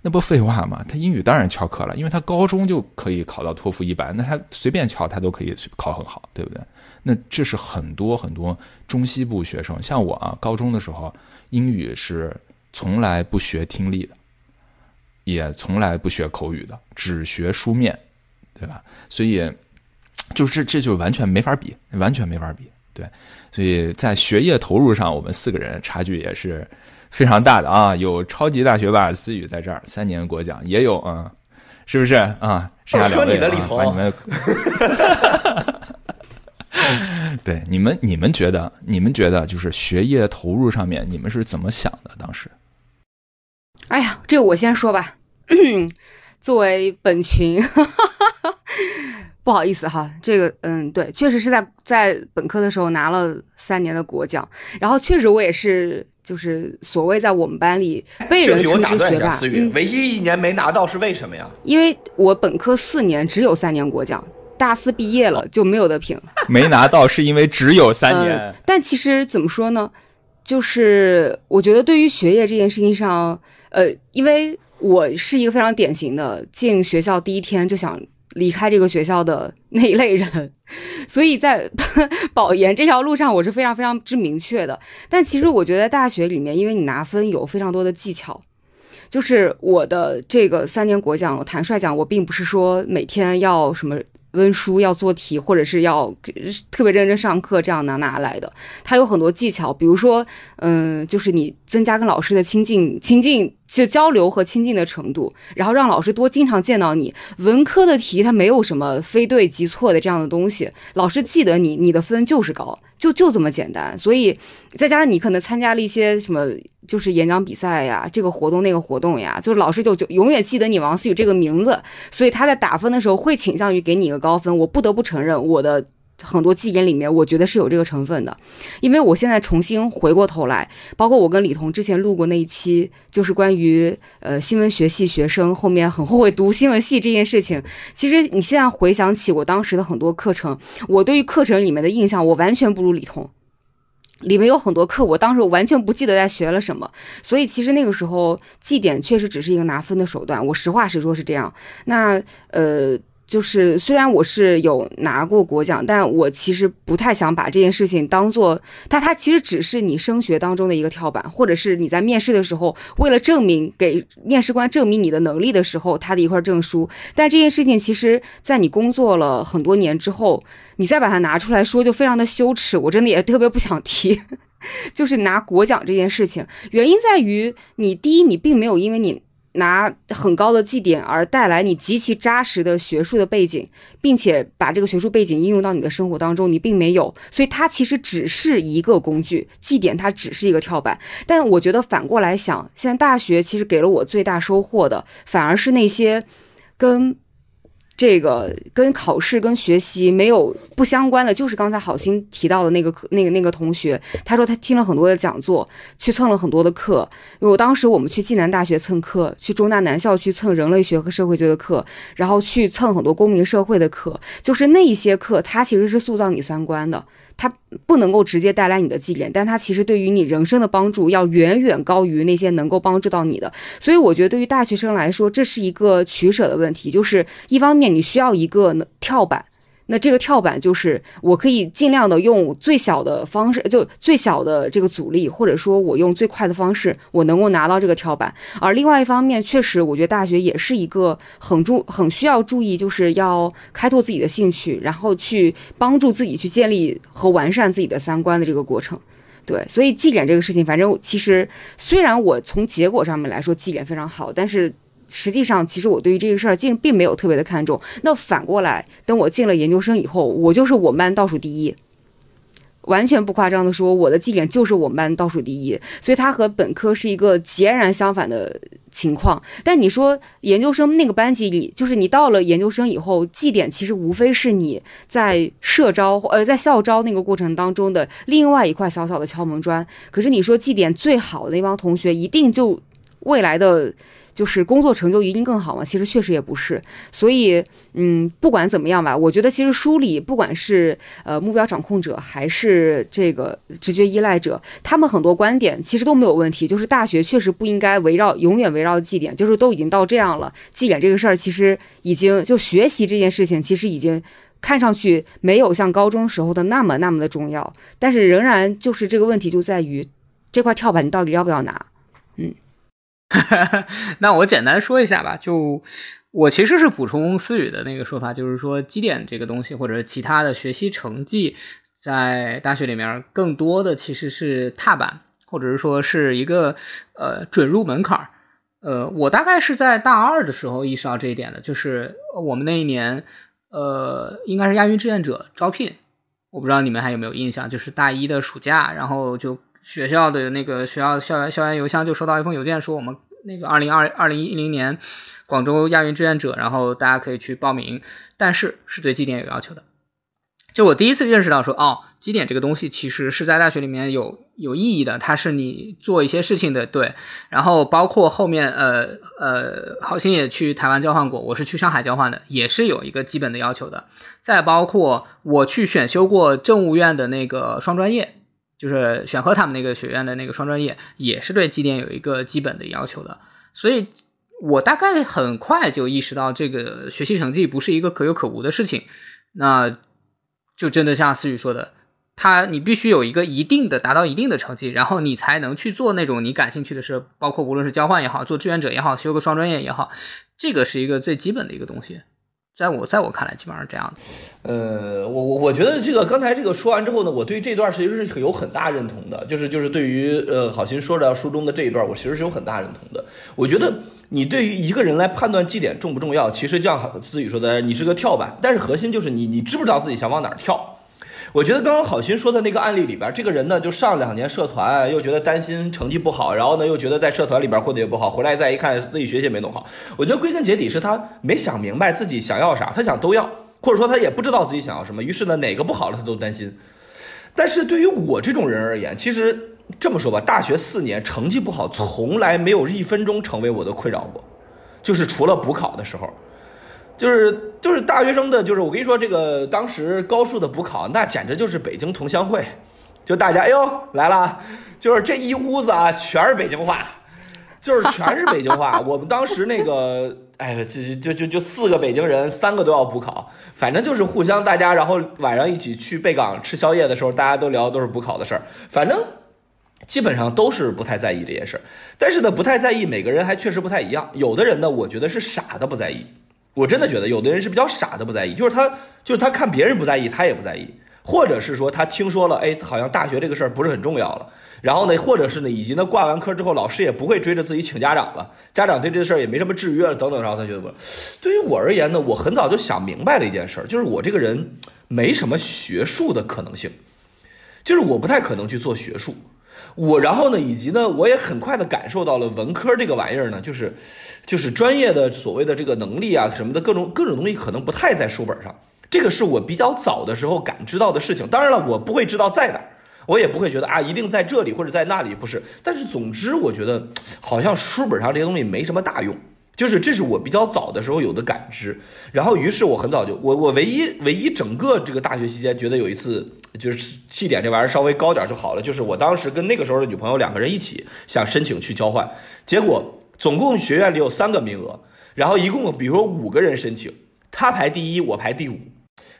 那不废话吗？他英语当然翘课了，因为他高中就可以考到托福一百，那他随便翘他都可以考很好，对不对？那这是很多很多中西部学生，像我啊，高中的时候英语是从来不学听力的，也从来不学口语的，只学书面。对吧？所以，就是这就完全没法比，完全没法比。对，所以在学业投入上，我们四个人差距也是非常大的啊。有超级大学霸思雨在这儿，三年国奖也有啊，是不是啊？剩下两位啊，把你们，对你们，你们觉得，你们觉得就是学业投入上面，你们是怎么想的？当时？哎呀，这个我先说吧。作为本群，不好意思哈，这个嗯，对，确实是在在本科的时候拿了三年的国奖，然后确实我也是，就是所谓在我们班里被人称之学霸。唯一一年没拿到是为什么呀？因为我本科四年只有三年国奖，大四毕业了就没有得评。没拿到是因为只有三年。但其实怎么说呢？就是我觉得对于学业这件事情上，呃，因为。我是一个非常典型的进学校第一天就想离开这个学校的那一类人，所以在 保研这条路上我是非常非常之明确的。但其实我觉得大学里面，因为你拿分有非常多的技巧，就是我的这个三年国奖，坦率讲，我并不是说每天要什么。温书要做题，或者是要特别认真上课，这样拿拿来的。它有很多技巧，比如说，嗯，就是你增加跟老师的亲近、亲近就交流和亲近的程度，然后让老师多经常见到你。文科的题它没有什么非对即错的这样的东西，老师记得你，你的分就是高，就就这么简单。所以再加上你可能参加了一些什么。就是演讲比赛呀，这个活动那个活动呀，就是老师就就永远记得你王思雨这个名字，所以他在打分的时候会倾向于给你一个高分。我不得不承认，我的很多记忆里面，我觉得是有这个成分的。因为我现在重新回过头来，包括我跟李彤之前录过那一期，就是关于呃新闻学系学生后面很后悔读新闻系这件事情。其实你现在回想起我当时的很多课程，我对于课程里面的印象，我完全不如李彤。里面有很多课，我当时完全不记得在学了什么，所以其实那个时候绩点确实只是一个拿分的手段。我实话实说，是这样。那呃。就是虽然我是有拿过国奖，但我其实不太想把这件事情当做它，它其实只是你升学当中的一个跳板，或者是你在面试的时候为了证明给面试官证明你的能力的时候他的一块证书。但这件事情其实，在你工作了很多年之后，你再把它拿出来说，就非常的羞耻。我真的也特别不想提，就是拿国奖这件事情，原因在于你第一，你并没有因为你。拿很高的绩点而带来你极其扎实的学术的背景，并且把这个学术背景应用到你的生活当中，你并没有，所以它其实只是一个工具，绩点它只是一个跳板。但我觉得反过来想，现在大学其实给了我最大收获的，反而是那些跟。这个跟考试、跟学习没有不相关的，就是刚才好心提到的那个那个那个同学，他说他听了很多的讲座，去蹭了很多的课。因为当时我们去暨南大学蹭课，去中大南校去蹭人类学和社会学的课，然后去蹭很多公民社会的课，就是那一些课，它其实是塑造你三观的。它不能够直接带来你的绩点，但它其实对于你人生的帮助要远远高于那些能够帮助到你的。所以我觉得对于大学生来说，这是一个取舍的问题，就是一方面你需要一个跳板。那这个跳板就是我可以尽量的用最小的方式，就最小的这个阻力，或者说我用最快的方式，我能够拿到这个跳板。而另外一方面，确实我觉得大学也是一个很注很需要注意，就是要开拓自己的兴趣，然后去帮助自己去建立和完善自己的三观的这个过程。对，所以绩点这个事情，反正其实虽然我从结果上面来说绩点非常好，但是。实际上，其实我对于这个事儿竟并没有特别的看重。那反过来，等我进了研究生以后，我就是我们班倒数第一，完全不夸张的说，我的绩点就是我们班倒数第一。所以它和本科是一个截然相反的情况。但你说研究生那个班级里，就是你到了研究生以后，绩点其实无非是你在社招呃在校招那个过程当中的另外一块小小的敲门砖。可是你说绩点最好的那帮同学，一定就未来的。就是工作成就一定更好吗？其实确实也不是，所以，嗯，不管怎么样吧，我觉得其实书里，不管是呃目标掌控者还是这个直觉依赖者，他们很多观点其实都没有问题。就是大学确实不应该围绕永远围绕绩点，就是都已经到这样了，绩点这个事儿其实已经就学习这件事情其实已经看上去没有像高中时候的那么那么的重要，但是仍然就是这个问题就在于这块跳板你到底要不要拿？嗯。那我简单说一下吧，就我其实是补充思雨的那个说法，就是说绩点这个东西，或者其他的学习成绩，在大学里面更多的其实是踏板，或者是说是一个呃准入门槛儿。呃，我大概是在大二的时候意识到这一点的，就是我们那一年呃应该是亚运志愿者招聘，我不知道你们还有没有印象，就是大一的暑假，然后就。学校的那个学校校园校园邮箱就收到一封邮件，说我们那个二零二二零一零年广州亚运志愿者，然后大家可以去报名，但是是对绩点有要求的。就我第一次认识到说，哦，绩点这个东西其实是在大学里面有有意义的，它是你做一些事情的对。然后包括后面呃呃，好心也去台湾交换过，我是去上海交换的，也是有一个基本的要求的。再包括我去选修过政务院的那个双专业。就是选和他们那个学院的那个双专业，也是对绩点有一个基本的要求的，所以我大概很快就意识到这个学习成绩不是一个可有可无的事情，那就真的像思雨说的，他你必须有一个一定的达到一定的成绩，然后你才能去做那种你感兴趣的事，包括无论是交换也好，做志愿者也好，修个双专业也好，这个是一个最基本的一个东西。在我在我看来，基本上是这样的。呃，我我我觉得这个刚才这个说完之后呢，我对这段其实是有很大认同的，就是就是对于呃好心说的书中的这一段，我其实是有很大认同的。我觉得你对于一个人来判断绩点重不重要，其实就像自己说的，你是个跳板，但是核心就是你你知不知道自己想往哪儿跳。我觉得刚刚好心说的那个案例里边，这个人呢就上两年社团，又觉得担心成绩不好，然后呢又觉得在社团里边混的也不好，回来再一看自己学习也没弄好。我觉得归根结底是他没想明白自己想要啥，他想都要，或者说他也不知道自己想要什么，于是呢哪个不好了他都担心。但是对于我这种人而言，其实这么说吧，大学四年成绩不好，从来没有一分钟成为我的困扰过，就是除了补考的时候。就是就是大学生的，就是我跟你说，这个当时高数的补考，那简直就是北京同乡会，就大家哎呦来了，就是这一屋子啊，全是北京话，就是全是北京话。我们当时那个，哎，就就就就四个北京人，三个都要补考，反正就是互相大家，然后晚上一起去贝港吃宵夜的时候，大家都聊的都是补考的事儿，反正基本上都是不太在意这件事儿。但是呢，不太在意，每个人还确实不太一样。有的人呢，我觉得是傻的不在意。我真的觉得有的人是比较傻的，不在意，就是他，就是他看别人不在意，他也不在意，或者是说他听说了，哎，好像大学这个事儿不是很重要了。然后呢，或者是呢，以及呢，挂完科之后，老师也不会追着自己请家长了，家长对这事儿也没什么制约了，等等。然后他觉得不，对于我而言呢，我很早就想明白了一件事儿，就是我这个人没什么学术的可能性，就是我不太可能去做学术。我然后呢，以及呢，我也很快的感受到了文科这个玩意儿呢，就是就是专业的所谓的这个能力啊什么的各种各种东西，可能不太在书本上。这个是我比较早的时候感知到的事情。当然了，我不会知道在哪儿。我也不会觉得啊，一定在这里或者在那里，不是。但是总之，我觉得好像书本上这些东西没什么大用，就是这是我比较早的时候有的感知。然后，于是我很早就我我唯一唯一整个这个大学期间觉得有一次就是绩点这玩意儿稍微高点就好了，就是我当时跟那个时候的女朋友两个人一起想申请去交换，结果总共学院里有三个名额，然后一共比如说五个人申请，他排第一，我排第五，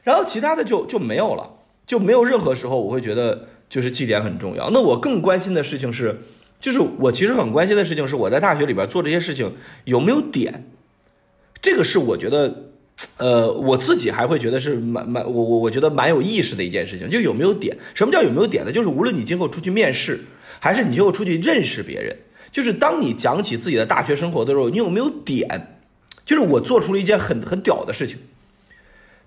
然后其他的就就没有了，就没有任何时候我会觉得。就是绩点很重要。那我更关心的事情是，就是我其实很关心的事情是，我在大学里边做这些事情有没有点。这个是我觉得，呃，我自己还会觉得是蛮蛮我我我觉得蛮有意识的一件事情，就有没有点。什么叫有没有点呢？就是无论你今后出去面试，还是你今后出去认识别人，就是当你讲起自己的大学生活的时候，你有没有点？就是我做出了一件很很屌的事情。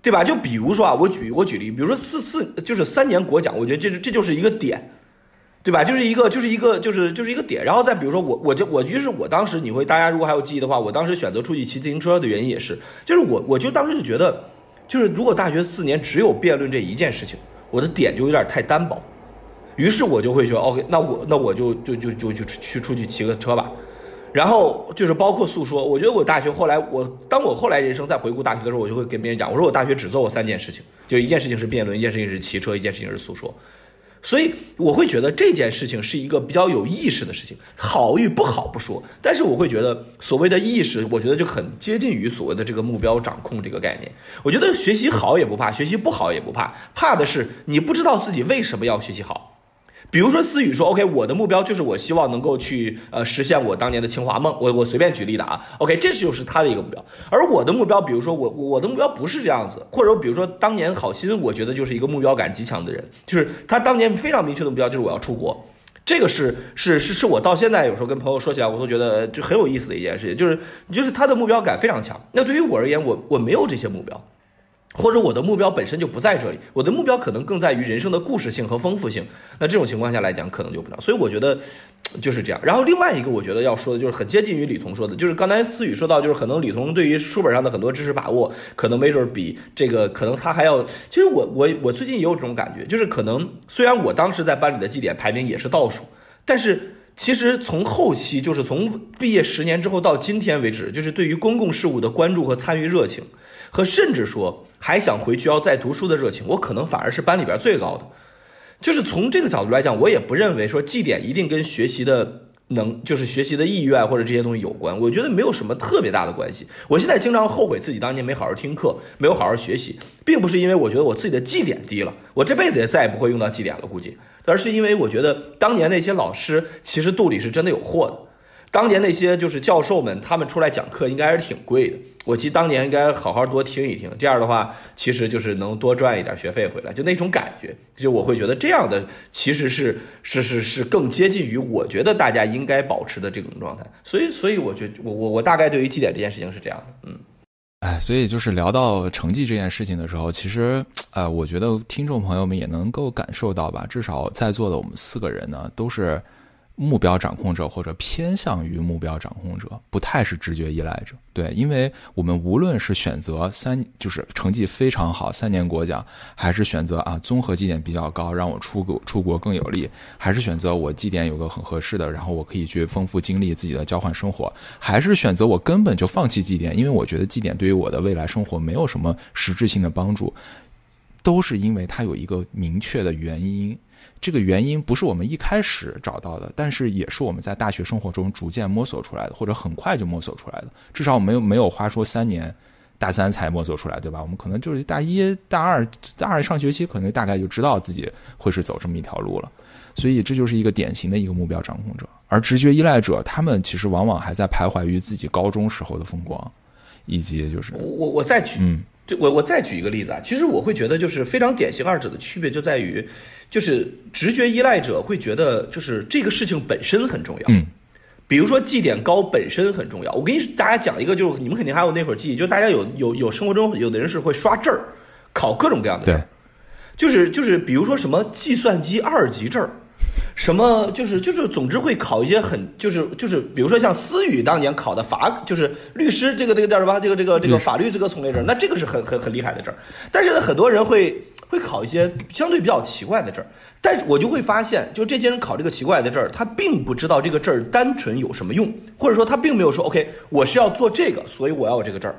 对吧？就比如说啊，我举我举例，比如说四四就是三年国奖，我觉得这这就是一个点，对吧？就是一个就是一个就是就是一个点。然后再比如说我我就我于是我当时你会大家如果还有记忆的话，我当时选择出去骑自行车的原因也是，就是我我就当时就觉得，就是如果大学四年只有辩论这一件事情，我的点就有点太单薄，于是我就会说 OK，那我那我就就就就就去出去骑个车吧。然后就是包括诉说，我觉得我大学后来，我当我后来人生再回顾大学的时候，我就会跟别人讲，我说我大学只做过三件事情，就一件事情是辩论，一件事情是骑车，一件事情是诉说。所以我会觉得这件事情是一个比较有意识的事情，好与不好不说，但是我会觉得所谓的意识，我觉得就很接近于所谓的这个目标掌控这个概念。我觉得学习好也不怕，学习不好也不怕，怕的是你不知道自己为什么要学习好。比如说思雨说，OK，我的目标就是我希望能够去呃实现我当年的清华梦。我我随便举例的啊，OK，这就是他的一个目标。而我的目标，比如说我我的目标不是这样子，或者比如说当年好心，我觉得就是一个目标感极强的人，就是他当年非常明确的目标就是我要出国。这个是是是是我到现在有时候跟朋友说起来，我都觉得就很有意思的一件事情，就是就是他的目标感非常强。那对于我而言，我我没有这些目标。或者我的目标本身就不在这里，我的目标可能更在于人生的故事性和丰富性。那这种情况下来讲，可能就不能。所以我觉得就是这样。然后另外一个我觉得要说的就是很接近于李彤说的，就是刚才思雨说到，就是可能李彤对于书本上的很多知识把握，可能没准比这个可能他还要。其实我我我最近也有这种感觉，就是可能虽然我当时在班里的绩点排名也是倒数，但是其实从后期就是从毕业十年之后到今天为止，就是对于公共事务的关注和参与热情。和甚至说还想回去要再读书的热情，我可能反而是班里边最高的。就是从这个角度来讲，我也不认为说绩点一定跟学习的能，就是学习的意愿或者这些东西有关。我觉得没有什么特别大的关系。我现在经常后悔自己当年没好好听课，没有好好学习，并不是因为我觉得我自己的绩点低了，我这辈子也再也不会用到绩点了，估计，而是因为我觉得当年那些老师其实肚里是真的有货的。当年那些就是教授们，他们出来讲课应该是挺贵的。我其实当年应该好好多听一听，这样的话，其实就是能多赚一点学费回来，就那种感觉。就我会觉得这样的其实是是是是更接近于我觉得大家应该保持的这种状态。所以，所以我觉我我我大概对于绩点这件事情是这样的，嗯，哎，所以就是聊到成绩这件事情的时候，其实呃，我觉得听众朋友们也能够感受到吧，至少在座的我们四个人呢，都是。目标掌控者或者偏向于目标掌控者，不太是直觉依赖者。对，因为我们无论是选择三，就是成绩非常好三年国奖，还是选择啊综合绩点比较高，让我出国出国更有利，还是选择我绩点有个很合适的，然后我可以去丰富经历自己的交换生活，还是选择我根本就放弃绩点，因为我觉得绩点对于我的未来生活没有什么实质性的帮助，都是因为它有一个明确的原因。这个原因不是我们一开始找到的，但是也是我们在大学生活中逐渐摸索出来的，或者很快就摸索出来的。至少我们没有花说三年，大三才摸索出来，对吧？我们可能就是大一大二大二上学期，可能大概就知道自己会是走这么一条路了。所以这就是一个典型的一个目标掌控者，而直觉依赖者，他们其实往往还在徘徊于自己高中时候的风光，以及就是我我再举嗯就我我再举一个例子啊，其实我会觉得就是非常典型二者的区别就在于，就是直觉依赖者会觉得就是这个事情本身很重要，嗯，比如说绩点高本身很重要。我跟你大家讲一个，就是你们肯定还有那会儿记忆，就大家有有有生活中有的人是会刷证儿，考各种各样的证对儿，就是就是比如说什么计算机二级证儿。什么就是就是，总之会考一些很就是就是，比如说像思雨当年考的法，就是律师这个这个叫什么？这个这个这个法律资格从业证，那这个是很很很厉害的证儿。但是呢，很多人会会考一些相对比较奇怪的证儿，但是我就会发现，就这些人考这个奇怪的证儿，他并不知道这个证儿单纯有什么用，或者说他并没有说 OK，我是要做这个，所以我要有这个证儿。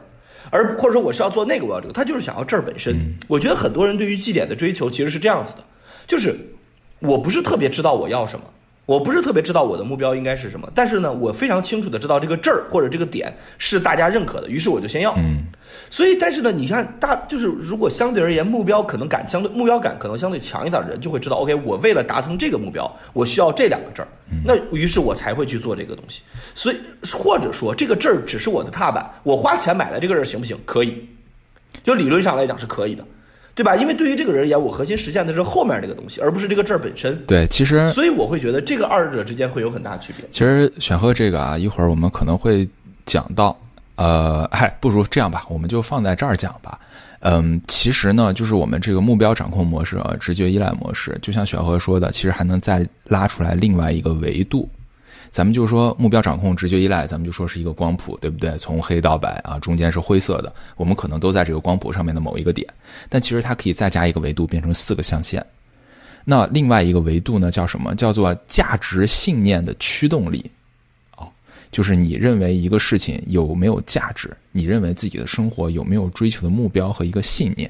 而或者说我是要做那个，我要这个，他就是想要证儿本身。我觉得很多人对于绩点的追求其实是这样子的，就是我不是特别知道我要什么，我不是特别知道我的目标应该是什么，但是呢，我非常清楚的知道这个证儿或者这个点是大家认可的，于是我就先要。嗯，所以，但是呢，你看大就是如果相对而言目标可能感相对目标感可能相对强一点的人，就会知道，OK，我为了达成这个目标，我需要这两个证儿，那于是我才会去做这个东西。所以或者说这个证儿只是我的踏板，我花钱买了这个证儿行不行？可以，就理论上来讲是可以的。对吧？因为对于这个人而言，我核心实现的是后面这个东西，而不是这个证儿本身。对，其实所以我会觉得这个二者之间会有很大区别。其实选赫这个啊，一会儿我们可能会讲到，呃，嗨，不如这样吧，我们就放在这儿讲吧。嗯，其实呢，就是我们这个目标掌控模式啊，直觉依赖模式，就像选赫说的，其实还能再拉出来另外一个维度。咱们就说目标掌控、直觉依赖，咱们就说是一个光谱，对不对？从黑到白啊，中间是灰色的，我们可能都在这个光谱上面的某一个点，但其实它可以再加一个维度，变成四个象限。那另外一个维度呢，叫什么？叫做价值信念的驱动力。哦，就是你认为一个事情有没有价值，你认为自己的生活有没有追求的目标和一个信念。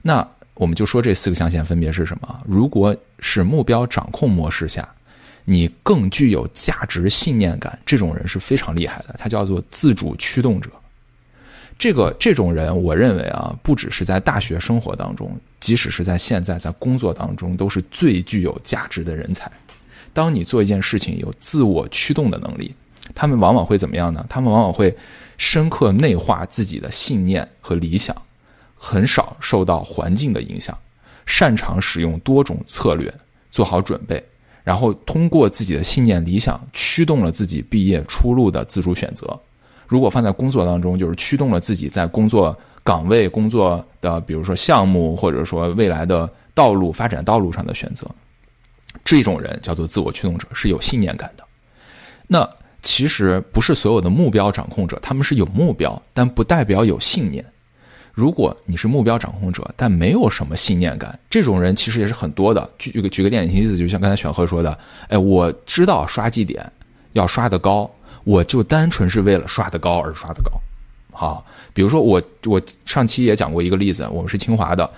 那我们就说这四个象限分别是什么？如果是目标掌控模式下，你更具有价值信念感，这种人是非常厉害的，他叫做自主驱动者。这个这种人，我认为啊，不只是在大学生活当中，即使是在现在在工作当中，都是最具有价值的人才。当你做一件事情有自我驱动的能力，他们往往会怎么样呢？他们往往会深刻内化自己的信念和理想，很少受到环境的影响，擅长使用多种策略，做好准备。然后通过自己的信念理想，驱动了自己毕业出路的自主选择。如果放在工作当中，就是驱动了自己在工作岗位、工作的，比如说项目，或者说未来的道路发展道路上的选择。这种人叫做自我驱动者，是有信念感的。那其实不是所有的目标掌控者，他们是有目标，但不代表有信念。如果你是目标掌控者，但没有什么信念感，这种人其实也是很多的。举举个举个典型例子，就像刚才选赫说的，哎，我知道刷绩点要刷得高，我就单纯是为了刷得高而刷得高。好，比如说我我上期也讲过一个例子，我们是清华的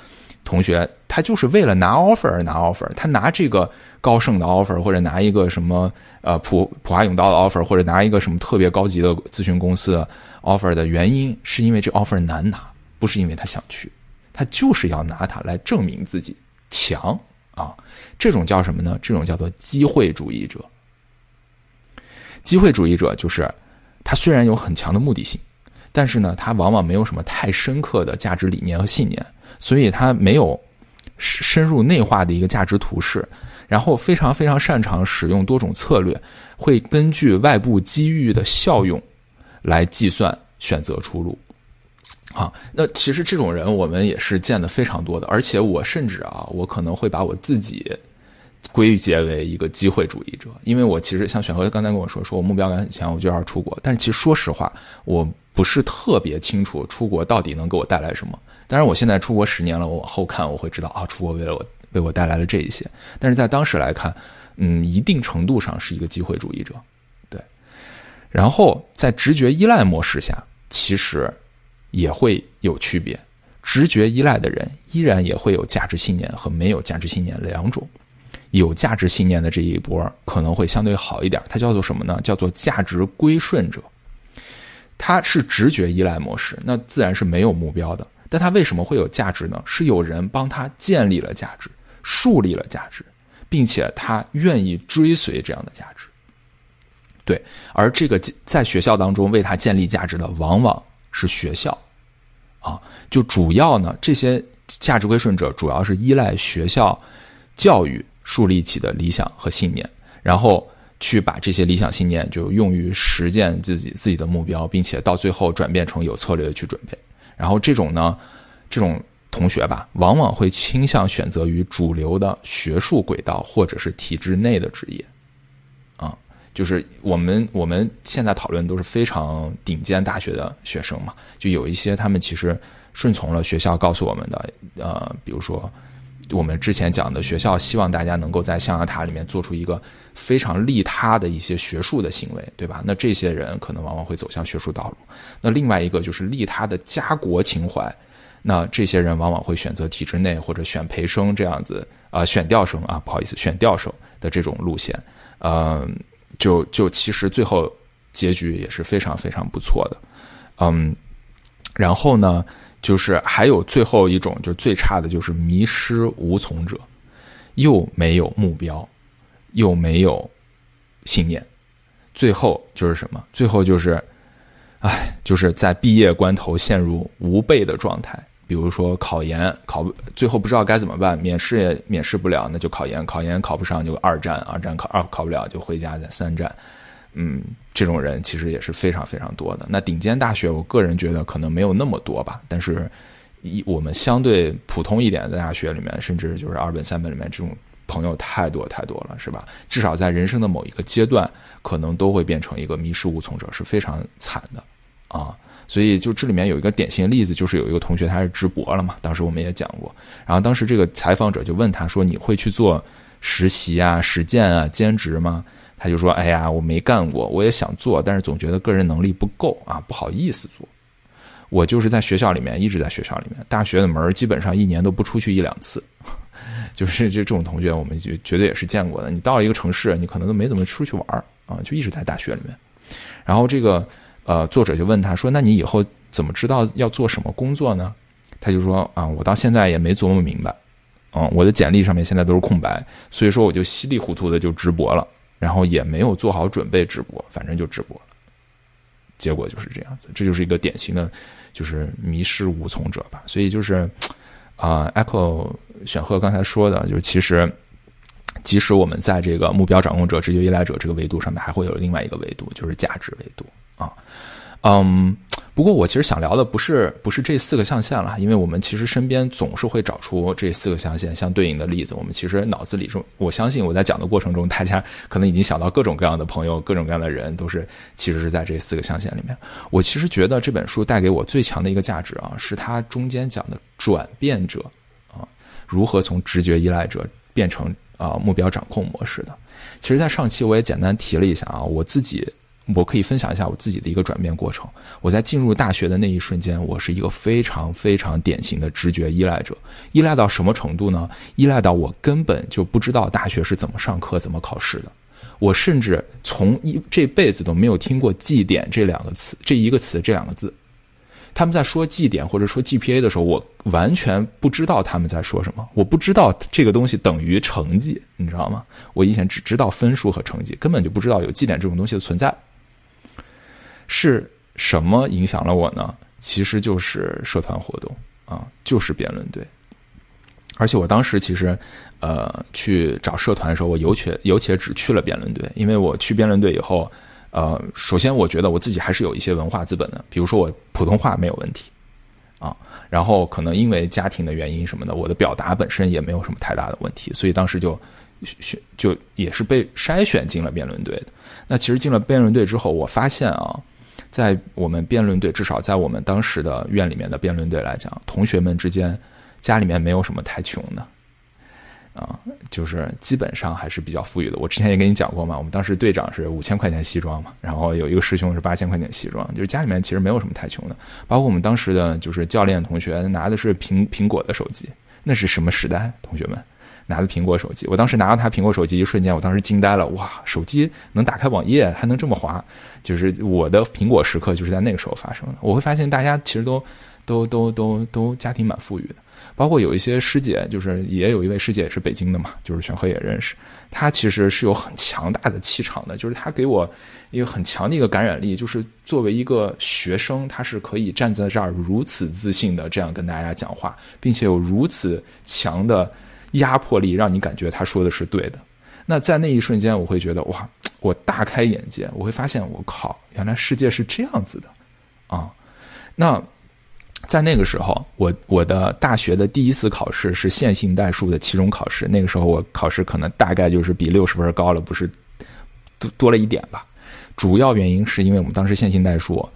同学，他就是为了拿 offer 而拿 offer，他拿这个高盛的 offer，或者拿一个什么呃普普华永道的 offer，或者拿一个什么特别高级的咨询公司 offer 的原因，是因为这 offer 难拿。不是因为他想去，他就是要拿它来证明自己强啊！这种叫什么呢？这种叫做机会主义者。机会主义者就是他虽然有很强的目的性，但是呢，他往往没有什么太深刻的价值理念和信念，所以他没有深入内化的一个价值图式，然后非常非常擅长使用多种策略，会根据外部机遇的效用来计算选择出路。啊，那其实这种人我们也是见的非常多的，而且我甚至啊，我可能会把我自己归结为一个机会主义者，因为我其实像选和刚才跟我说，说我目标感很强，我就要出国，但是其实说实话，我不是特别清楚出国到底能给我带来什么。当然，我现在出国十年了，我往后看，我会知道啊，出国为了我为我带来了这一些，但是在当时来看，嗯，一定程度上是一个机会主义者，对。然后在直觉依赖模式下，其实。也会有区别，直觉依赖的人依然也会有价值信念和没有价值信念两种。有价值信念的这一波可能会相对好一点，它叫做什么呢？叫做价值归顺者。他是直觉依赖模式，那自然是没有目标的。但他为什么会有价值呢？是有人帮他建立了价值，树立了价值，并且他愿意追随这样的价值。对，而这个在学校当中为他建立价值的，往往是学校，啊，就主要呢这些价值归顺者主要是依赖学校教育树立起的理想和信念，然后去把这些理想信念就用于实践自己自己的目标，并且到最后转变成有策略的去准备。然后这种呢，这种同学吧，往往会倾向选择于主流的学术轨道或者是体制内的职业。啊就是我们我们现在讨论都是非常顶尖大学的学生嘛，就有一些他们其实顺从了学校告诉我们的，呃，比如说我们之前讲的学校希望大家能够在象牙塔里面做出一个非常利他的一些学术的行为，对吧？那这些人可能往往会走向学术道路。那另外一个就是利他的家国情怀，那这些人往往会选择体制内或者选培生这样子啊，选调生啊，不好意思，选调生的这种路线，嗯。就就其实最后结局也是非常非常不错的，嗯，然后呢，就是还有最后一种，就最差的就是迷失无从者，又没有目标，又没有信念，最后就是什么？最后就是，哎，就是在毕业关头陷入无备的状态。比如说考研考最后不知道该怎么办，免试也免试不了，那就考研，考研考不上就二战，二战考二考不了就回家在三战，嗯，这种人其实也是非常非常多的。那顶尖大学，我个人觉得可能没有那么多吧，但是一我们相对普通一点的大学里面，甚至就是二本三本里面，这种朋友太多太多了，是吧？至少在人生的某一个阶段，可能都会变成一个迷失无从者，是非常惨的啊。所以，就这里面有一个典型例子，就是有一个同学他是直博了嘛，当时我们也讲过。然后当时这个采访者就问他说：“你会去做实习啊、实践啊、兼职吗？”他就说：“哎呀，我没干过，我也想做，但是总觉得个人能力不够啊，不好意思做。我就是在学校里面，一直在学校里面，大学的门基本上一年都不出去一两次。就是这这种同学，我们就绝对也是见过的。你到了一个城市，你可能都没怎么出去玩啊，就一直在大学里面。然后这个。”呃，作者就问他说：“那你以后怎么知道要做什么工作呢？”他就说：“啊，我到现在也没琢磨明白，嗯，我的简历上面现在都是空白，所以说我就稀里糊涂的就直播了，然后也没有做好准备直播，反正就直播了，结果就是这样子，这就是一个典型的，就是迷失无从者吧。所以就是，啊，Echo 选赫刚才说的，就是其实，即使我们在这个目标掌控者、直觉依赖者这个维度上面，还会有另外一个维度，就是价值维度。”啊，嗯，不过我其实想聊的不是不是这四个象限了，因为我们其实身边总是会找出这四个象限相对应的例子。我们其实脑子里中，我相信我在讲的过程中，大家可能已经想到各种各样的朋友，各种各样的人，都是其实是在这四个象限里面。我其实觉得这本书带给我最强的一个价值啊，是它中间讲的转变者啊，如何从直觉依赖者变成啊目标掌控模式的。其实，在上期我也简单提了一下啊，我自己。我可以分享一下我自己的一个转变过程。我在进入大学的那一瞬间，我是一个非常非常典型的直觉依赖者，依赖到什么程度呢？依赖到我根本就不知道大学是怎么上课、怎么考试的。我甚至从一这辈子都没有听过绩点这两个词，这一个词这两个字。他们在说绩点或者说 GPA 的时候，我完全不知道他们在说什么。我不知道这个东西等于成绩，你知道吗？我以前只知道分数和成绩，根本就不知道有绩点这种东西的存在。是什么影响了我呢？其实就是社团活动啊，就是辩论队。而且我当时其实，呃，去找社团的时候，我有且有且只去了辩论队，因为我去辩论队以后，呃，首先我觉得我自己还是有一些文化资本的，比如说我普通话没有问题啊，然后可能因为家庭的原因什么的，我的表达本身也没有什么太大的问题，所以当时就选就也是被筛选进了辩论队的。那其实进了辩论队之后，我发现啊。在我们辩论队，至少在我们当时的院里面的辩论队来讲，同学们之间家里面没有什么太穷的，啊，就是基本上还是比较富裕的。我之前也跟你讲过嘛，我们当时队长是五千块钱西装嘛，然后有一个师兄是八千块钱西装，就是家里面其实没有什么太穷的。包括我们当时的就是教练同学拿的是苹苹果的手机，那是什么时代，同学们？拿着苹果手机，我当时拿到他苹果手机一瞬间，我当时惊呆了，哇，手机能打开网页，还能这么滑，就是我的苹果时刻就是在那个时候发生的。我会发现大家其实都都都都都家庭蛮富裕的。包括有一些师姐，就是也有一位师姐也是北京的嘛，就是玄鹤也认识，她其实是有很强大的气场的，就是她给我一个很强的一个感染力，就是作为一个学生，她是可以站在这儿如此自信的这样跟大家讲话，并且有如此强的压迫力，让你感觉他说的是对的。那在那一瞬间，我会觉得哇，我大开眼界，我会发现我靠，原来世界是这样子的啊！那。在那个时候，我我的大学的第一次考试是线性代数的期中考试。那个时候我考试可能大概就是比六十分高了，不是多多了一点吧。主要原因是因为我们当时线性代数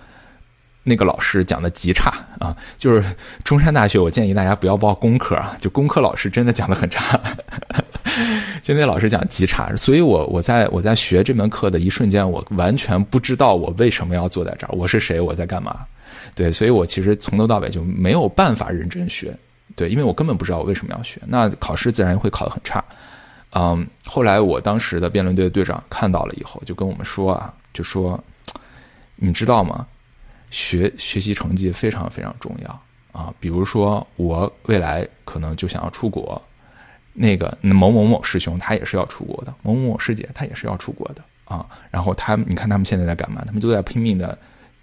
那个老师讲的极差啊，就是中山大学，我建议大家不要报工科啊，就工科老师真的讲的很差，就那老师讲极差。所以我我在我在学这门课的一瞬间，我完全不知道我为什么要坐在这儿，我是谁，我在干嘛。对，所以我其实从头到尾就没有办法认真学，对，因为我根本不知道我为什么要学，那考试自然会考得很差。嗯，后来我当时的辩论队队长看到了以后，就跟我们说啊，就说，你知道吗？学学习成绩非常非常重要啊。比如说我未来可能就想要出国，那个某某某师兄他也是要出国的，某某某师姐他也是要出国的啊。然后他，你看他们现在在干嘛？他们都在拼命的。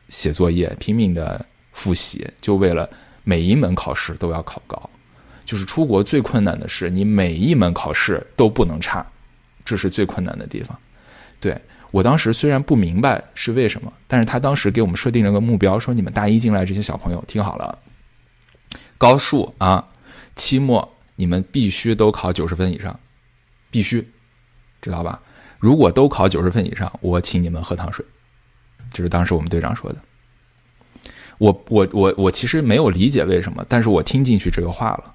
写作业，拼命的复习，就为了每一门考试都要考高。就是出国最困难的是，你每一门考试都不能差，这是最困难的地方。对我当时虽然不明白是为什么，但是他当时给我们设定了个目标，说你们大一进来这些小朋友听好了，高数啊，期末你们必须都考九十分以上，必须，知道吧？如果都考九十分以上，我请你们喝糖水。就是当时我们队长说的，我我我我其实没有理解为什么，但是我听进去这个话了。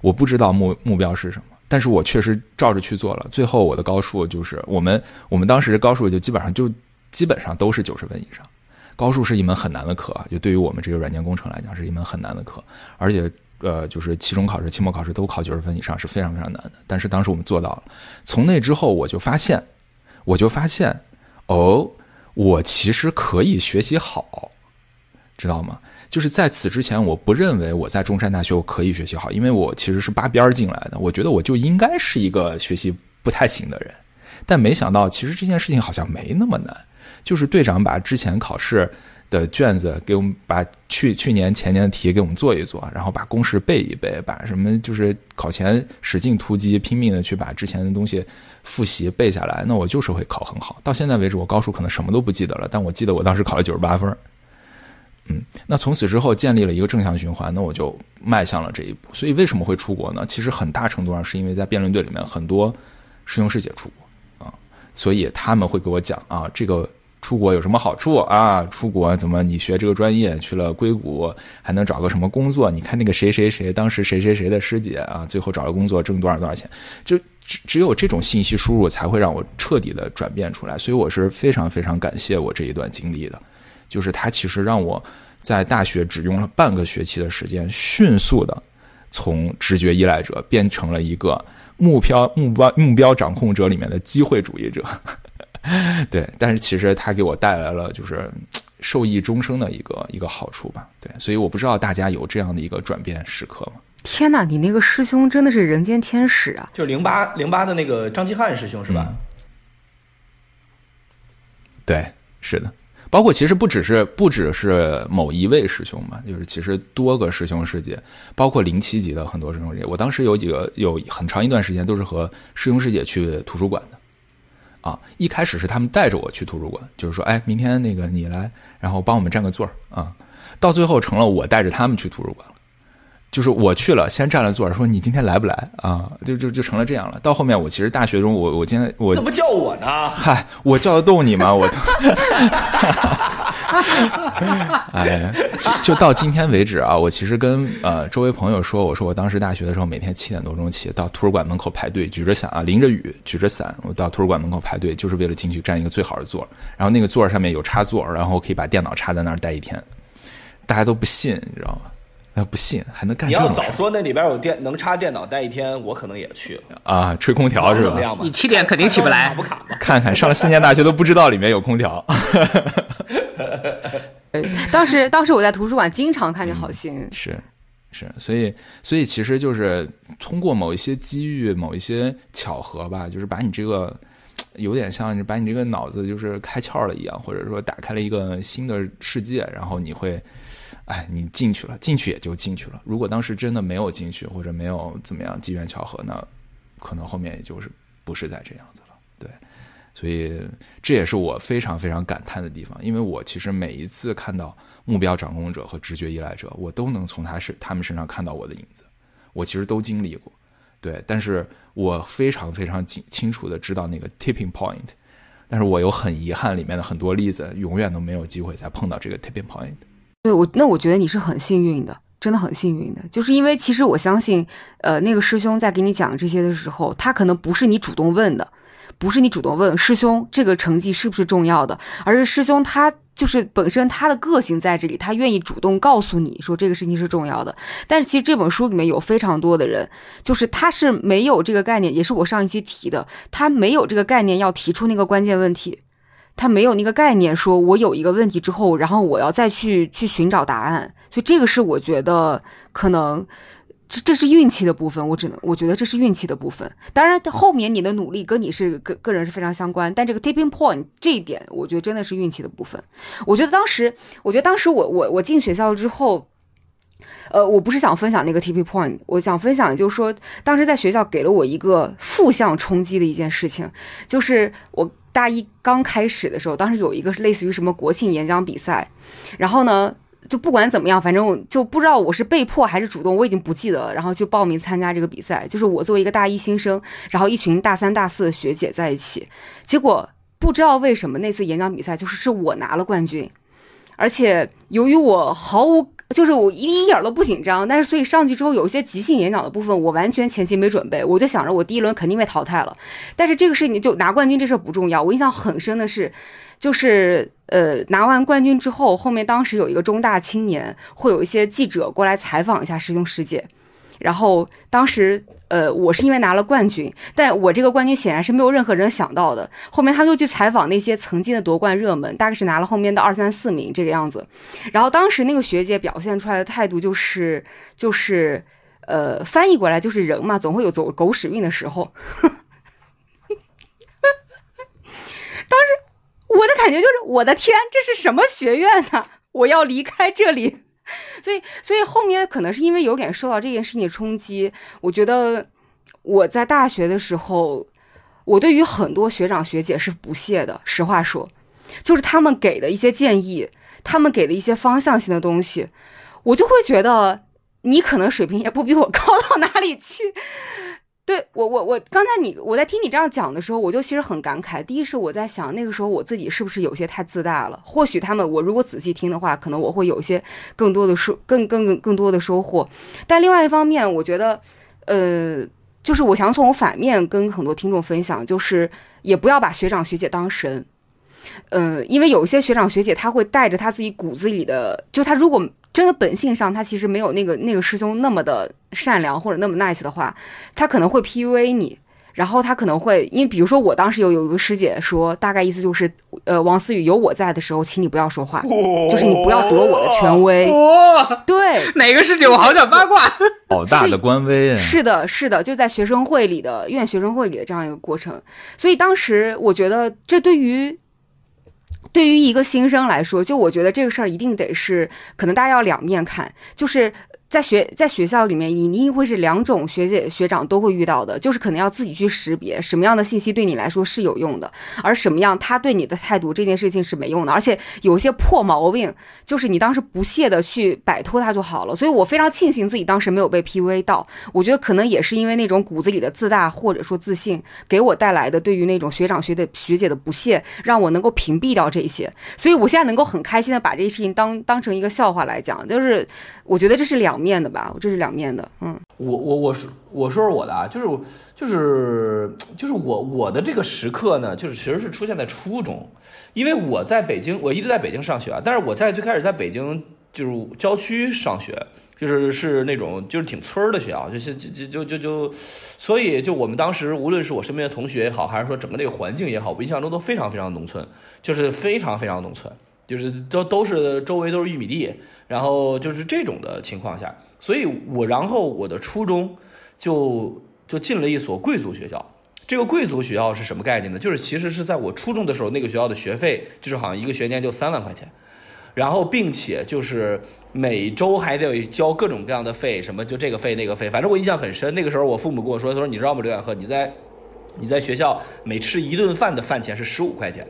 我不知道目目标是什么，但是我确实照着去做了。最后我的高数就是我们我们当时高数就基本上就基本上都是九十分以上。高数是一门很难的课啊，就对于我们这个软件工程来讲是一门很难的课，而且呃就是期中考试、期末考试都考九十分以上是非常非常难的。但是当时我们做到了。从那之后我就发现，我就发现哦。我其实可以学习好，知道吗？就是在此之前，我不认为我在中山大学我可以学习好，因为我其实是扒边儿进来的。我觉得我就应该是一个学习不太行的人，但没想到，其实这件事情好像没那么难。就是队长把之前考试。的卷子给我们把去去年前年的题给我们做一做，然后把公式背一背，把什么就是考前使劲突击，拼命的去把之前的东西复习背下来，那我就是会考很好。到现在为止，我高数可能什么都不记得了，但我记得我当时考了九十八分。嗯，那从此之后建立了一个正向循环，那我就迈向了这一步。所以为什么会出国呢？其实很大程度上是因为在辩论队里面很多师兄师姐出国啊，所以他们会给我讲啊这个。出国有什么好处啊？出国怎么你学这个专业去了硅谷还能找个什么工作？你看那个谁谁谁当时谁谁谁的师姐啊，最后找了工作挣多少多少钱？就只只有这种信息输入才会让我彻底的转变出来。所以我是非常非常感谢我这一段经历的，就是他其实让我在大学只用了半个学期的时间，迅速的从直觉依赖者变成了一个目标目标目标掌控者里面的机会主义者。对，但是其实他给我带来了就是受益终生的一个一个好处吧。对，所以我不知道大家有这样的一个转变时刻吗？天哪，你那个师兄真的是人间天使啊！就是零八零八的那个张继汉师兄是吧？对，是的，包括其实不只是不只是某一位师兄嘛，就是其实多个师兄师姐，包括零七级的很多师兄师姐。我当时有几个有很长一段时间都是和师兄师姐去图书馆的。啊，一开始是他们带着我去图书馆，就是说，哎，明天那个你来，然后帮我们占个座儿啊。到最后成了我带着他们去图书馆，就是我去了，先占了座儿，说你今天来不来啊？就就就成了这样了。到后面我其实大学中，我我今天我怎么叫我呢？嗨，我叫得动你吗？我。哎，就到今天为止啊，我其实跟呃周围朋友说，我说我当时大学的时候，每天七点多钟起到图书馆门口排队，举着伞啊，淋着雨，举着伞，我到图书馆门口排队，就是为了进去占一个最好的座然后那个座上面有插座，然后可以把电脑插在那儿待一天。大家都不信，你知道吗？哎，不信还能干？你要早说那里边有电能插电脑待一天，我可能也去了啊，吹空调是吧？你七点肯定起不来，不卡看看上了四年大学都不知道里面有空调。当时当时我在图书馆经常看见好心，是是，所以所以其实就是通过某一些机遇、某一些巧合吧，就是把你这个有点像把你这个脑子就是开窍了一样，或者说打开了一个新的世界，然后你会，哎，你进去了，进去也就进去了。如果当时真的没有进去，或者没有怎么样机缘巧合，那可能后面也就是不是在这样子了。对，所以这也是我非常非常感叹的地方，因为我其实每一次看到目标掌控者和直觉依赖者，我都能从他是他们身上看到我的影子，我其实都经历过，对，但是我非常非常清清楚的知道那个 tipping point，但是我又很遗憾里面的很多例子永远都没有机会再碰到这个 tipping point。对我，那我觉得你是很幸运的，真的很幸运的，就是因为其实我相信，呃，那个师兄在给你讲这些的时候，他可能不是你主动问的。不是你主动问师兄这个成绩是不是重要的，而是师兄他就是本身他的个性在这里，他愿意主动告诉你说这个事情是重要的。但是其实这本书里面有非常多的人，就是他是没有这个概念，也是我上一期提的，他没有这个概念要提出那个关键问题，他没有那个概念说我有一个问题之后，然后我要再去去寻找答案。所以这个是我觉得可能。这这是运气的部分，我只能我觉得这是运气的部分。当然，后面你的努力跟你是个个人是非常相关，但这个 tipping point 这一点，我觉得真的是运气的部分。我觉得当时，我觉得当时我我我进学校之后，呃，我不是想分享那个 tipping point，我想分享就是说，当时在学校给了我一个负向冲击的一件事情，就是我大一刚开始的时候，当时有一个类似于什么国庆演讲比赛，然后呢。就不管怎么样，反正就不知道我是被迫还是主动，我已经不记得了。然后就报名参加这个比赛，就是我作为一个大一新生，然后一群大三、大四的学姐在一起。结果不知道为什么那次演讲比赛就是是我拿了冠军，而且由于我毫无，就是我一一点都不紧张，但是所以上去之后有一些即兴演讲的部分，我完全前期没准备，我就想着我第一轮肯定被淘汰了。但是这个事情就拿冠军这事不重要，我印象很深的是。就是呃，拿完冠军之后，后面当时有一个中大青年，会有一些记者过来采访一下师兄师姐。然后当时呃，我是因为拿了冠军，但我这个冠军显然是没有任何人想到的。后面他们又去采访那些曾经的夺冠热门，大概是拿了后面的二三四名这个样子。然后当时那个学姐表现出来的态度就是就是呃，翻译过来就是人嘛，总会有走狗屎运的时候。当时。我的感觉就是，我的天，这是什么学院呢？我要离开这里。所以，所以后面可能是因为有点受到这件事情的冲击，我觉得我在大学的时候，我对于很多学长学姐是不屑的。实话说，就是他们给的一些建议，他们给的一些方向性的东西，我就会觉得你可能水平也不比我高到哪里去。对我，我我刚才你我在听你这样讲的时候，我就其实很感慨。第一是我在想，那个时候我自己是不是有些太自大了？或许他们，我如果仔细听的话，可能我会有一些更多的收，更更更多的收获。但另外一方面，我觉得，呃，就是我想从反面跟很多听众分享，就是也不要把学长学姐当神。嗯，因为有些学长学姐他会带着他自己骨子里的，就他如果。真的本性上，他其实没有那个那个师兄那么的善良或者那么 nice 的话，他可能会 PUA 你，然后他可能会，因为比如说我当时有有一个师姐说，大概意思就是，呃，王思雨有我在的时候，请你不要说话，就是你不要夺我的权威。对，哪个师姐？我好想八卦。好大的官威。是的，是的，就在学生会里的院学生会里的这样一个过程，所以当时我觉得这对于。对于一个新生来说，就我觉得这个事儿一定得是，可能大家要两面看，就是。在学在学校里面，你一定会是两种学姐学长都会遇到的，就是可能要自己去识别什么样的信息对你来说是有用的，而什么样他对你的态度这件事情是没用的，而且有些破毛病，就是你当时不屑的去摆脱他就好了。所以我非常庆幸自己当时没有被 PUA 到，我觉得可能也是因为那种骨子里的自大或者说自信给我带来的对于那种学长学的学姐的不屑，让我能够屏蔽掉这些。所以我现在能够很开心的把这些事情当当成一个笑话来讲，就是我觉得这是两。两面的吧，这是两面的。嗯，我我我是我说说我的啊，就是就是就是我我的这个时刻呢，就是其实是出现在初中，因为我在北京，我一直在北京上学啊，但是我在最开始在北京就是郊区上学，就是是那种就是挺村儿的学校，就是就就就就就，所以就我们当时无论是我身边的同学也好，还是说整个这个环境也好，我印象中都非常非常农村，就是非常非常农村。就是都都是周围都是玉米地，然后就是这种的情况下，所以我然后我的初中就就进了一所贵族学校。这个贵族学校是什么概念呢？就是其实是在我初中的时候，那个学校的学费就是好像一个学年就三万块钱，然后并且就是每周还得交各种各样的费，什么就这个费那个费，反正我印象很深。那个时候我父母跟我说，他说你知道吗，刘远鹤，你在你在学校每吃一顿饭的饭钱是十五块钱，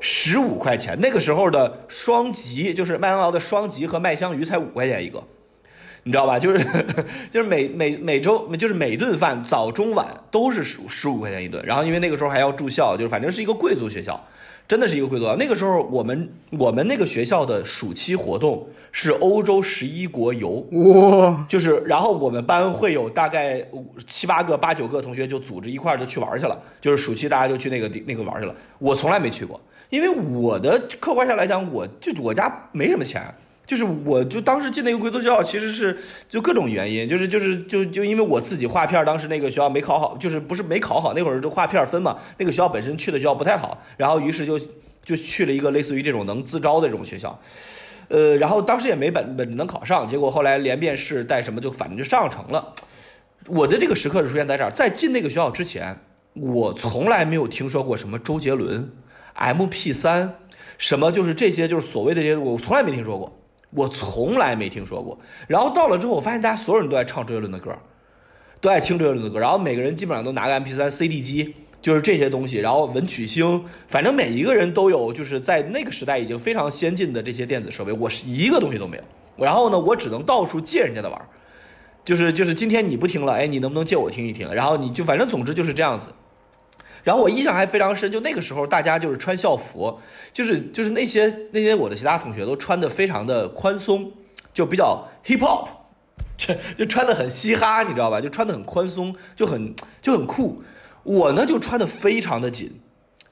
十五块钱。那个时候的双吉就是麦当劳的双吉和麦香鱼才五块钱一个。你知道吧？就是 就是每每每周就是每顿饭早中晚都是十十五块钱一顿，然后因为那个时候还要住校，就是反正是一个贵族学校，真的是一个贵族啊。那个时候我们我们那个学校的暑期活动是欧洲十一国游，哇，就是然后我们班会有大概七八个八九个同学就组织一块儿就去玩去了，就是暑期大家就去那个地那个玩去了。我从来没去过，因为我的客观上来讲，我就我家没什么钱。就是我，就当时进那个贵族学校，其实是就各种原因，就是就是就就因为我自己划片，当时那个学校没考好，就是不是没考好，那会儿就划片分嘛，那个学校本身去的学校不太好，然后于是就就去了一个类似于这种能自招的这种学校，呃，然后当时也没本本能考上，结果后来连面试带什么就反正就上成了。我的这个时刻是出现在这儿，在进那个学校之前，我从来没有听说过什么周杰伦、M P 三，什么就是这些就是所谓的这些，我从来没听说过。我从来没听说过，然后到了之后，我发现大家所有人都爱唱周杰伦的歌，都爱听周杰伦的歌，然后每个人基本上都拿个 MP3、CD 机，就是这些东西，然后文曲星，反正每一个人都有，就是在那个时代已经非常先进的这些电子设备，我是一个东西都没有。然后呢，我只能到处借人家的玩，就是就是今天你不听了，哎，你能不能借我听一听？然后你就反正总之就是这样子。然后我印象还非常深，就那个时候大家就是穿校服，就是就是那些那些我的其他同学都穿的非常的宽松，就比较 hip hop，就就穿的很嘻哈，你知道吧？就穿的很宽松，就很就很酷。我呢就穿的非常的紧，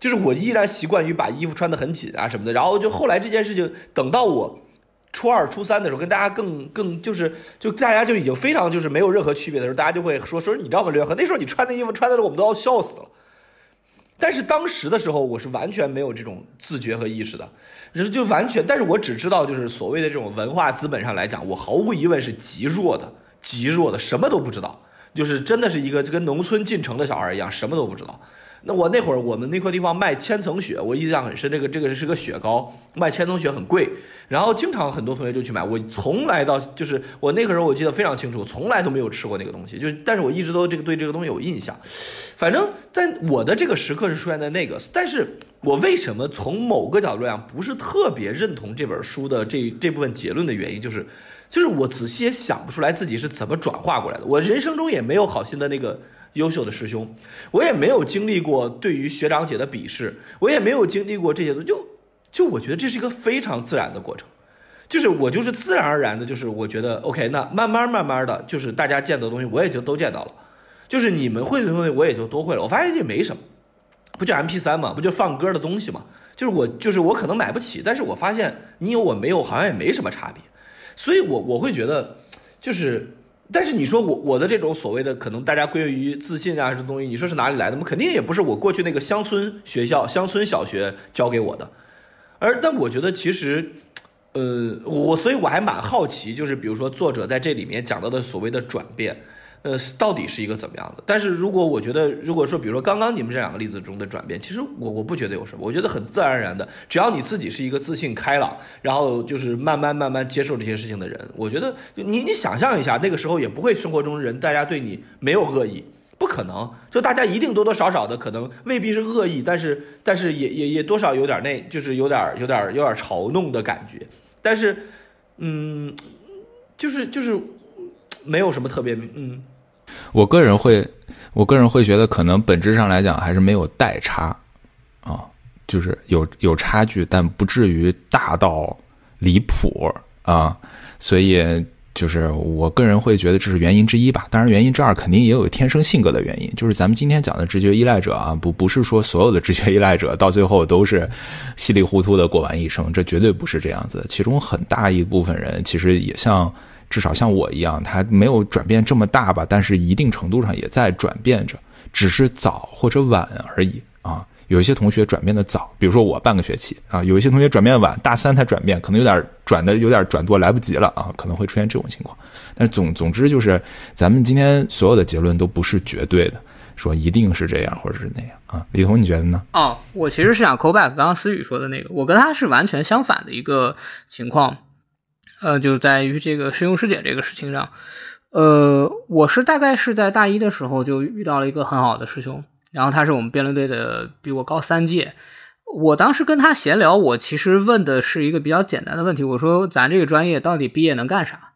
就是我依然习惯于把衣服穿的很紧啊什么的。然后就后来这件事情，等到我初二初三的时候，跟大家更更就是就大家就已经非常就是没有任何区别的时候，大家就会说说你知道吗，刘元和那时候你穿的衣服穿的我们都要笑死了。但是当时的时候，我是完全没有这种自觉和意识的，就完全。但是我只知道，就是所谓的这种文化资本上来讲，我毫无疑问是极弱的，极弱的，什么都不知道，就是真的是一个就跟农村进城的小孩一样，什么都不知道。那我那会儿，我们那块地方卖千层雪，我印象很深。这个这个是个雪糕，卖千层雪很贵，然后经常很多同学就去买。我从来到就是我那个时候，我记得非常清楚，从来都没有吃过那个东西。就但是我一直都这个对这个东西有印象。反正在我的这个时刻是出现在那个，但是我为什么从某个角度来讲不是特别认同这本书的这这部分结论的原因，就是就是我仔细也想不出来自己是怎么转化过来的。我人生中也没有好心的那个。优秀的师兄，我也没有经历过对于学长姐的鄙视，我也没有经历过这些东西，就就我觉得这是一个非常自然的过程，就是我就是自然而然的，就是我觉得 OK，那慢慢慢慢的就是大家见到的东西我也就都见到了，就是你们会的东西我也就都会了，我发现也没什么，不就 M P 三嘛，不就放歌的东西嘛，就是我就是我可能买不起，但是我发现你有我没有好像也没什么差别，所以我我会觉得就是。但是你说我我的这种所谓的可能大家归于自信啊这东西，你说是哪里来的？我肯定也不是我过去那个乡村学校、乡村小学教给我的。而但我觉得其实，呃，我所以我还蛮好奇，就是比如说作者在这里面讲到的所谓的转变。呃，到底是一个怎么样的？但是如果我觉得，如果说，比如说刚刚你们这两个例子中的转变，其实我我不觉得有什么，我觉得很自然而然的。只要你自己是一个自信开朗，然后就是慢慢慢慢接受这些事情的人，我觉得你你想象一下，那个时候也不会生活中人大家对你没有恶意，不可能。就大家一定多多少少的可能未必是恶意，但是但是也也也多少有点那，就是有点有点有点嘲弄的感觉。但是，嗯，就是就是没有什么特别，嗯。我个人会，我个人会觉得，可能本质上来讲还是没有代差，啊，就是有有差距，但不至于大到离谱啊。所以，就是我个人会觉得这是原因之一吧。当然，原因之二肯定也有天生性格的原因。就是咱们今天讲的直觉依赖者啊，不不是说所有的直觉依赖者到最后都是稀里糊涂的过完一生，这绝对不是这样子。其中很大一部分人其实也像。至少像我一样，他没有转变这么大吧，但是一定程度上也在转变着，只是早或者晚而已啊。有一些同学转变的早，比如说我半个学期啊，有一些同学转变晚，大三才转变，可能有点转的有点转多来不及了啊，可能会出现这种情况。但总总之就是，咱们今天所有的结论都不是绝对的，说一定是这样或者是那样啊。李彤，你觉得呢？哦，我其实是想 call back 刚刚思雨说的那个，我跟他是完全相反的一个情况，呃，就在于这个师兄师姐这个事情上，呃，我是大概是在大一的时候就遇到了一个很好的师兄。然后他是我们辩论队的，比我高三届。我当时跟他闲聊，我其实问的是一个比较简单的问题，我说咱这个专业到底毕业能干啥？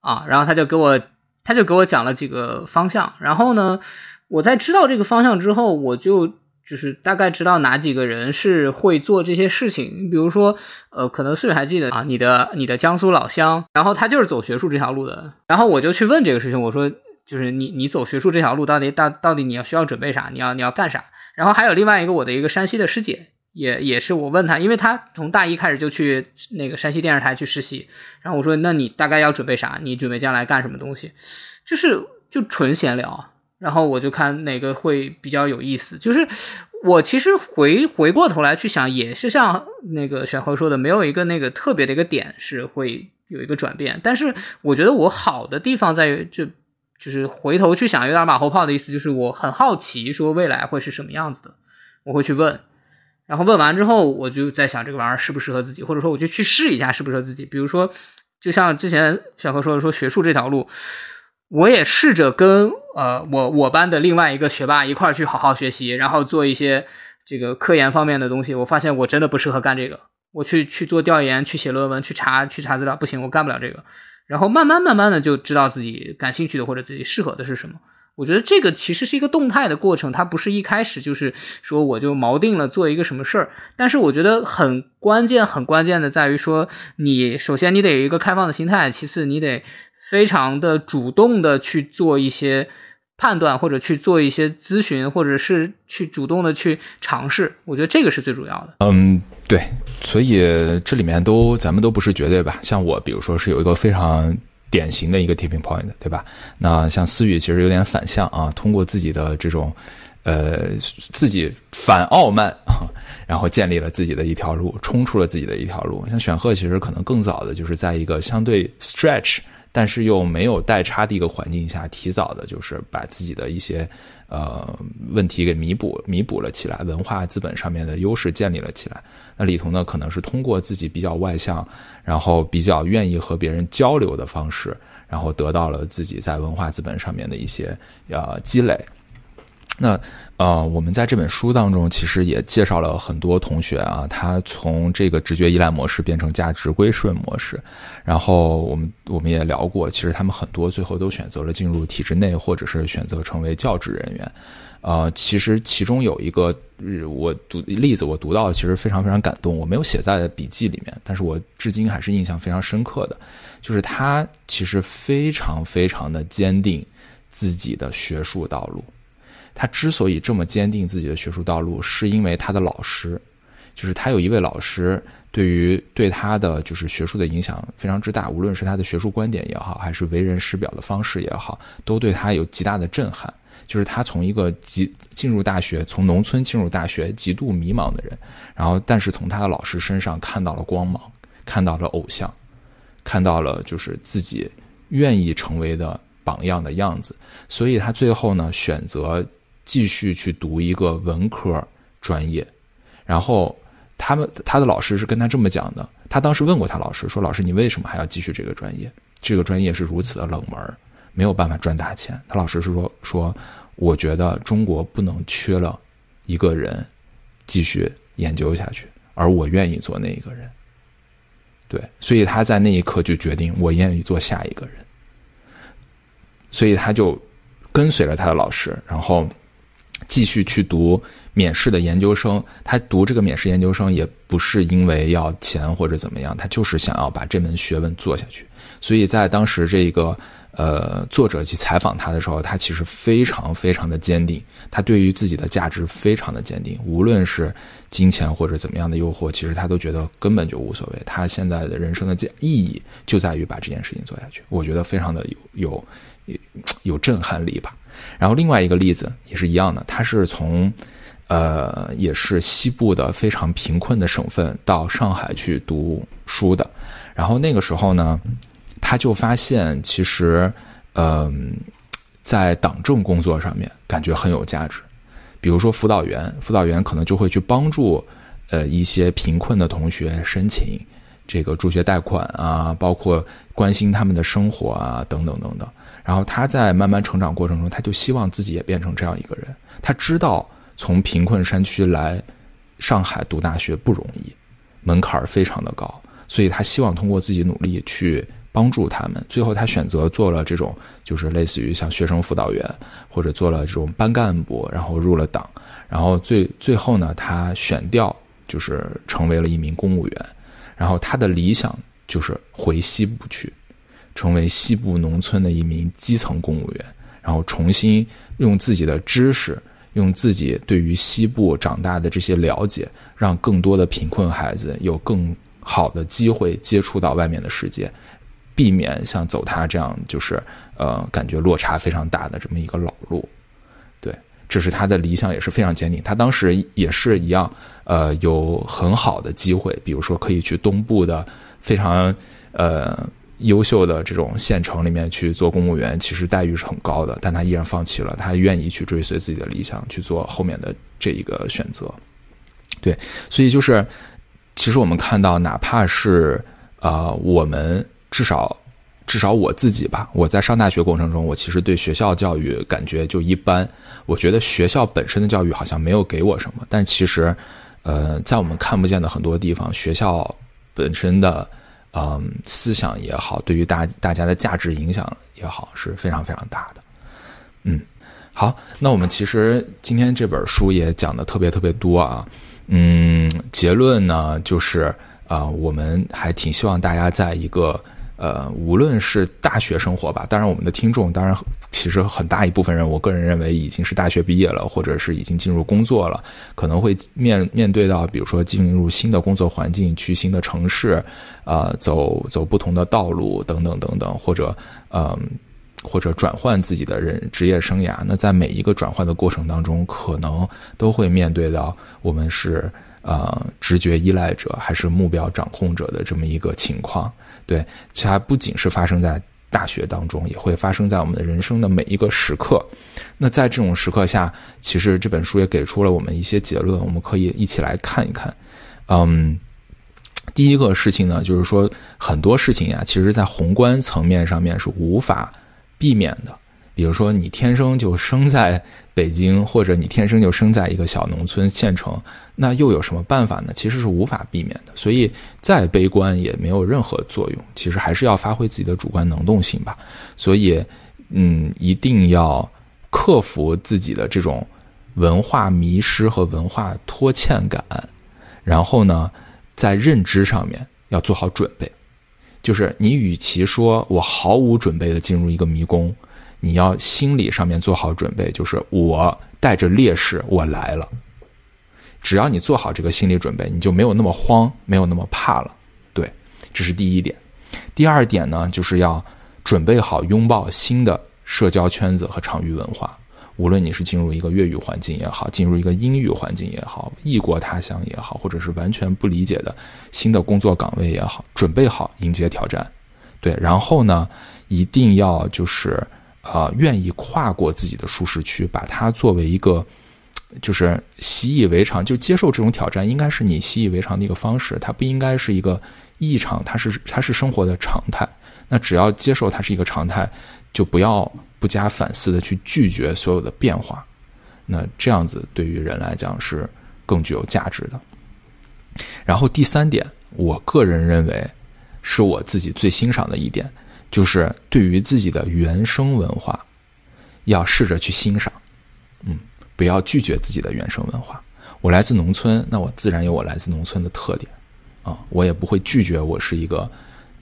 啊，然后他就给我他就给我讲了几个方向。然后呢，我在知道这个方向之后，我就就是大概知道哪几个人是会做这些事情。比如说，呃，可能岁还记得啊，你的你的江苏老乡，然后他就是走学术这条路的。然后我就去问这个事情，我说。就是你，你走学术这条路，到底到到底你要需要准备啥？你要你要干啥？然后还有另外一个我的一个山西的师姐，也也是我问他，因为他从大一开始就去那个山西电视台去实习，然后我说那你大概要准备啥？你准备将来干什么东西？就是就纯闲聊，然后我就看哪个会比较有意思。就是我其实回回过头来去想，也是像那个小何说的，没有一个那个特别的一个点是会有一个转变。但是我觉得我好的地方在于就。就是回头去想，有点马后炮的意思，就是我很好奇，说未来会是什么样子的，我会去问，然后问完之后，我就在想这个玩意儿适不适合自己，或者说我就去试一下适不适合自己。比如说，就像之前小何说的，说学术这条路，我也试着跟呃我我班的另外一个学霸一块儿去好好学习，然后做一些这个科研方面的东西。我发现我真的不适合干这个，我去去做调研，去写论文，去查去查资料，不行，我干不了这个。然后慢慢慢慢的就知道自己感兴趣的或者自己适合的是什么。我觉得这个其实是一个动态的过程，它不是一开始就是说我就锚定了做一个什么事儿。但是我觉得很关键很关键的在于说，你首先你得有一个开放的心态，其次你得非常的主动的去做一些。判断或者去做一些咨询，或者是去主动的去尝试，我觉得这个是最主要的。嗯，对，所以这里面都咱们都不是绝对吧？像我，比如说是有一个非常典型的一个 tipping point，对吧？那像思雨其实有点反向啊，通过自己的这种呃自己反傲慢啊，然后建立了自己的一条路，冲出了自己的一条路。像选赫其实可能更早的就是在一个相对 stretch。但是又没有代差的一个环境下，提早的就是把自己的一些呃问题给弥补弥补了起来，文化资本上面的优势建立了起来。那李彤呢，可能是通过自己比较外向，然后比较愿意和别人交流的方式，然后得到了自己在文化资本上面的一些呃积累。那呃，我们在这本书当中其实也介绍了很多同学啊，他从这个直觉依赖模式变成价值归顺模式，然后我们我们也聊过，其实他们很多最后都选择了进入体制内，或者是选择成为教职人员。呃，其实其中有一个我读例子，我读到其实非常非常感动，我没有写在笔记里面，但是我至今还是印象非常深刻的，就是他其实非常非常的坚定自己的学术道路。他之所以这么坚定自己的学术道路，是因为他的老师，就是他有一位老师，对于对他的就是学术的影响非常之大，无论是他的学术观点也好，还是为人师表的方式也好，都对他有极大的震撼。就是他从一个极进入大学，从农村进入大学，极度迷茫的人，然后但是从他的老师身上看到了光芒，看到了偶像，看到了就是自己愿意成为的榜样的样子，所以他最后呢选择。继续去读一个文科专业，然后他们他的老师是跟他这么讲的。他当时问过他老师说：“老师，你为什么还要继续这个专业？这个专业是如此的冷门，没有办法赚大钱。”他老师是说：“说我觉得中国不能缺了一个人继续研究下去，而我愿意做那一个人。”对，所以他在那一刻就决定我愿意做下一个人，所以他就跟随了他的老师，然后。继续去读免试的研究生，他读这个免试研究生也不是因为要钱或者怎么样，他就是想要把这门学问做下去。所以在当时这个呃作者去采访他的时候，他其实非常非常的坚定，他对于自己的价值非常的坚定，无论是金钱或者怎么样的诱惑，其实他都觉得根本就无所谓。他现在的人生的价意义就在于把这件事情做下去，我觉得非常的有有有有震撼力吧。然后另外一个例子也是一样的，他是从，呃，也是西部的非常贫困的省份，到上海去读书的。然后那个时候呢，他就发现其实，嗯，在党政工作上面感觉很有价值。比如说辅导员，辅导员可能就会去帮助呃一些贫困的同学申请这个助学贷款啊，包括关心他们的生活啊，等等等等。然后他在慢慢成长过程中，他就希望自己也变成这样一个人。他知道。从贫困山区来上海读大学不容易，门槛非常的高，所以他希望通过自己努力去帮助他们。最后，他选择做了这种，就是类似于像学生辅导员，或者做了这种班干部，然后入了党，然后最最后呢，他选调就是成为了一名公务员。然后他的理想就是回西部去，成为西部农村的一名基层公务员，然后重新用自己的知识。用自己对于西部长大的这些了解，让更多的贫困孩子有更好的机会接触到外面的世界，避免像走他这样就是呃感觉落差非常大的这么一个老路。对，这是他的理想，也是非常坚定。他当时也是一样，呃，有很好的机会，比如说可以去东部的非常呃。优秀的这种县城里面去做公务员，其实待遇是很高的，但他依然放弃了，他愿意去追随自己的理想，去做后面的这一个选择。对，所以就是，其实我们看到，哪怕是呃，我们至少至少我自己吧，我在上大学过程中，我其实对学校教育感觉就一般。我觉得学校本身的教育好像没有给我什么，但其实，呃，在我们看不见的很多地方，学校本身的。嗯，思想也好，对于大大家的价值影响也好，是非常非常大的。嗯，好，那我们其实今天这本书也讲的特别特别多啊。嗯，结论呢就是啊，我们还挺希望大家在一个。呃，无论是大学生活吧，当然我们的听众，当然其实很大一部分人，我个人认为已经是大学毕业了，或者是已经进入工作了，可能会面面对到，比如说进入新的工作环境，去新的城市，啊，走走不同的道路等等等等，或者嗯，或者转换自己的人职业生涯。那在每一个转换的过程当中，可能都会面对到我们是呃直觉依赖者还是目标掌控者的这么一个情况。对，它不仅是发生在大学当中，也会发生在我们的人生的每一个时刻。那在这种时刻下，其实这本书也给出了我们一些结论，我们可以一起来看一看。嗯，第一个事情呢，就是说很多事情呀，其实在宏观层面上面是无法避免的。比如说，你天生就生在北京，或者你天生就生在一个小农村县城，那又有什么办法呢？其实是无法避免的。所以再悲观也没有任何作用。其实还是要发挥自己的主观能动性吧。所以，嗯，一定要克服自己的这种文化迷失和文化拖欠感，然后呢，在认知上面要做好准备。就是你与其说我毫无准备的进入一个迷宫。你要心理上面做好准备，就是我带着劣势我来了。只要你做好这个心理准备，你就没有那么慌，没有那么怕了。对，这是第一点。第二点呢，就是要准备好拥抱新的社交圈子和场域文化。无论你是进入一个粤语环境也好，进入一个英语环境也好，异国他乡也好，或者是完全不理解的新的工作岗位也好，准备好迎接挑战。对，然后呢，一定要就是。啊，愿意跨过自己的舒适区，把它作为一个，就是习以为常，就接受这种挑战，应该是你习以为常的一个方式。它不应该是一个异常，它是它是生活的常态。那只要接受它是一个常态，就不要不加反思的去拒绝所有的变化。那这样子对于人来讲是更具有价值的。然后第三点，我个人认为是我自己最欣赏的一点。就是对于自己的原生文化，要试着去欣赏，嗯，不要拒绝自己的原生文化。我来自农村，那我自然有我来自农村的特点，啊，我也不会拒绝我是一个，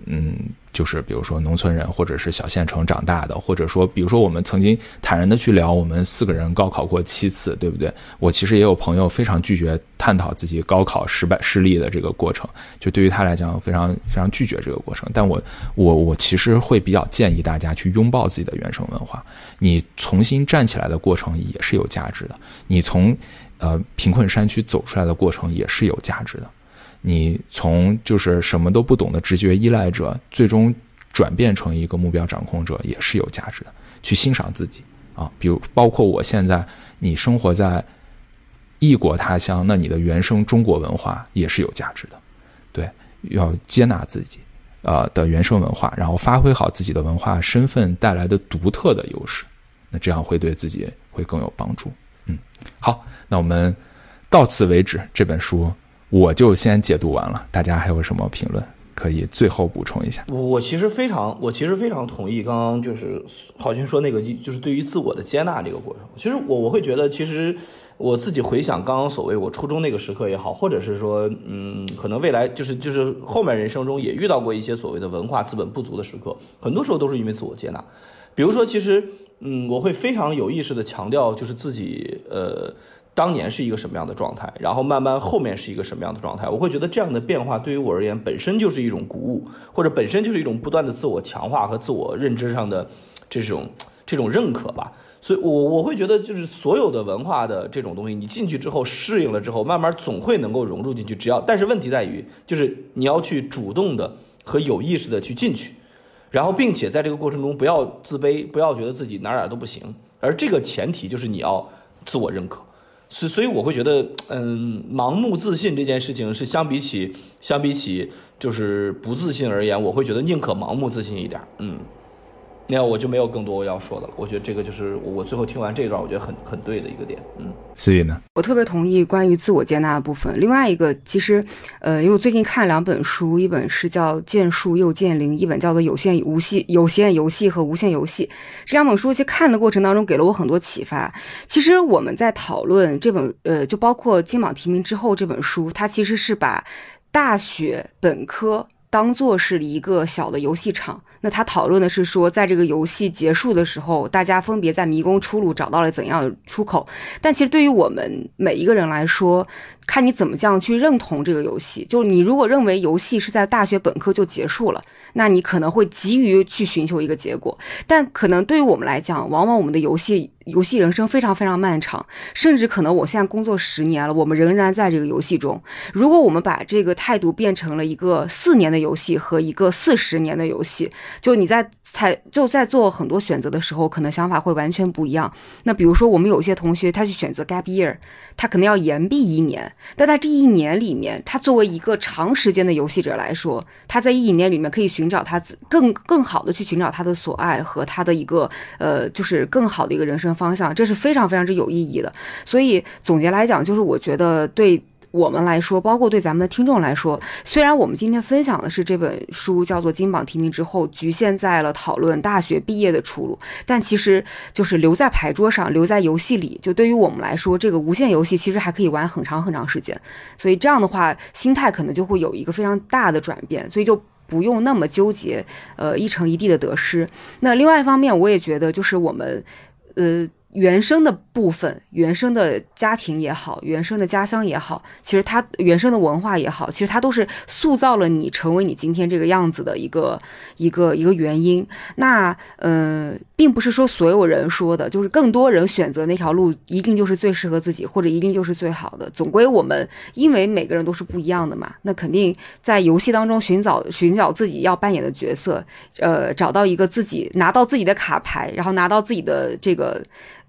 嗯。就是比如说农村人，或者是小县城长大的，或者说，比如说我们曾经坦然的去聊，我们四个人高考过七次，对不对？我其实也有朋友非常拒绝探讨自己高考失败失利的这个过程，就对于他来讲非常非常拒绝这个过程。但我我我其实会比较建议大家去拥抱自己的原生文化，你重新站起来的过程也是有价值的。你从呃贫困山区走出来的过程也是有价值的。你从就是什么都不懂的直觉依赖者，最终转变成一个目标掌控者，也是有价值的。去欣赏自己啊，比如包括我现在，你生活在异国他乡，那你的原生中国文化也是有价值的。对，要接纳自己呃的原生文化，然后发挥好自己的文化身份带来的独特的优势，那这样会对自己会更有帮助。嗯，好，那我们到此为止，这本书我就先解读完了，大家还有什么评论？可以最后补充一下，我其实非常，我其实非常同意刚刚就是郝军说那个，就是对于自我的接纳这个过程。其实我我会觉得，其实我自己回想刚刚所谓我初中那个时刻也好，或者是说，嗯，可能未来就是就是后面人生中也遇到过一些所谓的文化资本不足的时刻，很多时候都是因为自我接纳。比如说，其实，嗯，我会非常有意识的强调，就是自己，呃。当年是一个什么样的状态，然后慢慢后面是一个什么样的状态，我会觉得这样的变化对于我而言本身就是一种鼓舞，或者本身就是一种不断的自我强化和自我认知上的这种 这种认可吧。所以，我我会觉得就是所有的文化的这种东西，你进去之后适应了之后，慢慢总会能够融入进去。只要，但是问题在于，就是你要去主动的和有意识的去进去，然后并且在这个过程中不要自卑，不要觉得自己哪哪都不行，而这个前提就是你要自我认可。所所以我会觉得，嗯，盲目自信这件事情是相比起相比起就是不自信而言，我会觉得宁可盲目自信一点，嗯。那我就没有更多要说的了。我觉得这个就是我最后听完这一段，我觉得很很对的一个点。嗯，思雨呢？我特别同意关于自我接纳的部分。另外一个，其实，呃，因为我最近看两本书，一本是叫《剑术又剑灵》，一本叫做《有限无戏有限游戏和无限游戏》。这两本书其实看的过程当中给了我很多启发。其实我们在讨论这本，呃，就包括金榜题名之后这本书，它其实是把大学本科当做是一个小的游戏场。那他讨论的是说，在这个游戏结束的时候，大家分别在迷宫出路找到了怎样的出口。但其实对于我们每一个人来说，看你怎么这样去认同这个游戏。就是你如果认为游戏是在大学本科就结束了，那你可能会急于去寻求一个结果。但可能对于我们来讲，往往我们的游戏游戏人生非常非常漫长，甚至可能我现在工作十年了，我们仍然在这个游戏中。如果我们把这个态度变成了一个四年的游戏和一个四十年的游戏。就你在才就在做很多选择的时候，可能想法会完全不一样。那比如说，我们有些同学他去选择 gap year，他可能要延毕一年，但在这一年里面，他作为一个长时间的游戏者来说，他在一年里面可以寻找他自更更好的去寻找他的所爱和他的一个呃，就是更好的一个人生方向，这是非常非常之有意义的。所以总结来讲，就是我觉得对。我们来说，包括对咱们的听众来说，虽然我们今天分享的是这本书叫做《金榜题名》之后，局限在了讨论大学毕业的出路，但其实就是留在牌桌上，留在游戏里。就对于我们来说，这个无限游戏其实还可以玩很长很长时间。所以这样的话，心态可能就会有一个非常大的转变，所以就不用那么纠结，呃，一成一地的得失。那另外一方面，我也觉得就是我们，呃。原生的部分，原生的家庭也好，原生的家乡也好，其实它原生的文化也好，其实它都是塑造了你成为你今天这个样子的一个一个一个原因。那嗯，并不是说所有人说的，就是更多人选择那条路一定就是最适合自己，或者一定就是最好的。总归我们因为每个人都是不一样的嘛，那肯定在游戏当中寻找寻找自己要扮演的角色，呃，找到一个自己拿到自己的卡牌，然后拿到自己的这个。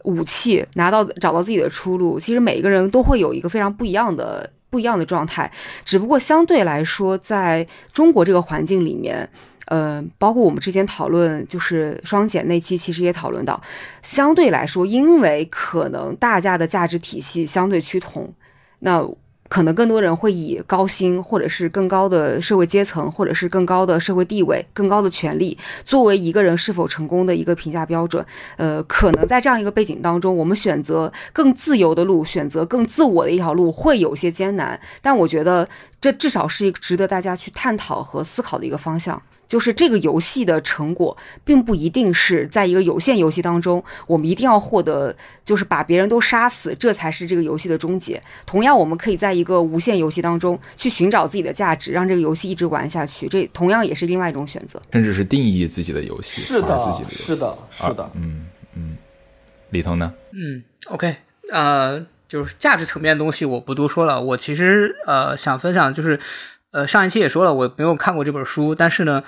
武器拿到找到自己的出路，其实每一个人都会有一个非常不一样的不一样的状态，只不过相对来说，在中国这个环境里面，呃，包括我们之前讨论就是双减那期，其实也讨论到，相对来说，因为可能大家的价值体系相对趋同，那。可能更多人会以高薪，或者是更高的社会阶层，或者是更高的社会地位、更高的权利，作为一个人是否成功的一个评价标准。呃，可能在这样一个背景当中，我们选择更自由的路，选择更自我的一条路，会有些艰难。但我觉得，这至少是一个值得大家去探讨和思考的一个方向。就是这个游戏的成果，并不一定是在一个有限游戏当中，我们一定要获得，就是把别人都杀死，这才是这个游戏的终结。同样，我们可以在一个无限游戏当中去寻找自己的价值，让这个游戏一直玩下去，这同样也是另外一种选择。甚至是定义自己的游戏，是的，是的，是的，嗯嗯。里头呢？嗯，OK，呃，就是价值层面的东西我不多说了。我其实呃想分享就是，呃上一期也说了我没有看过这本书，但是呢，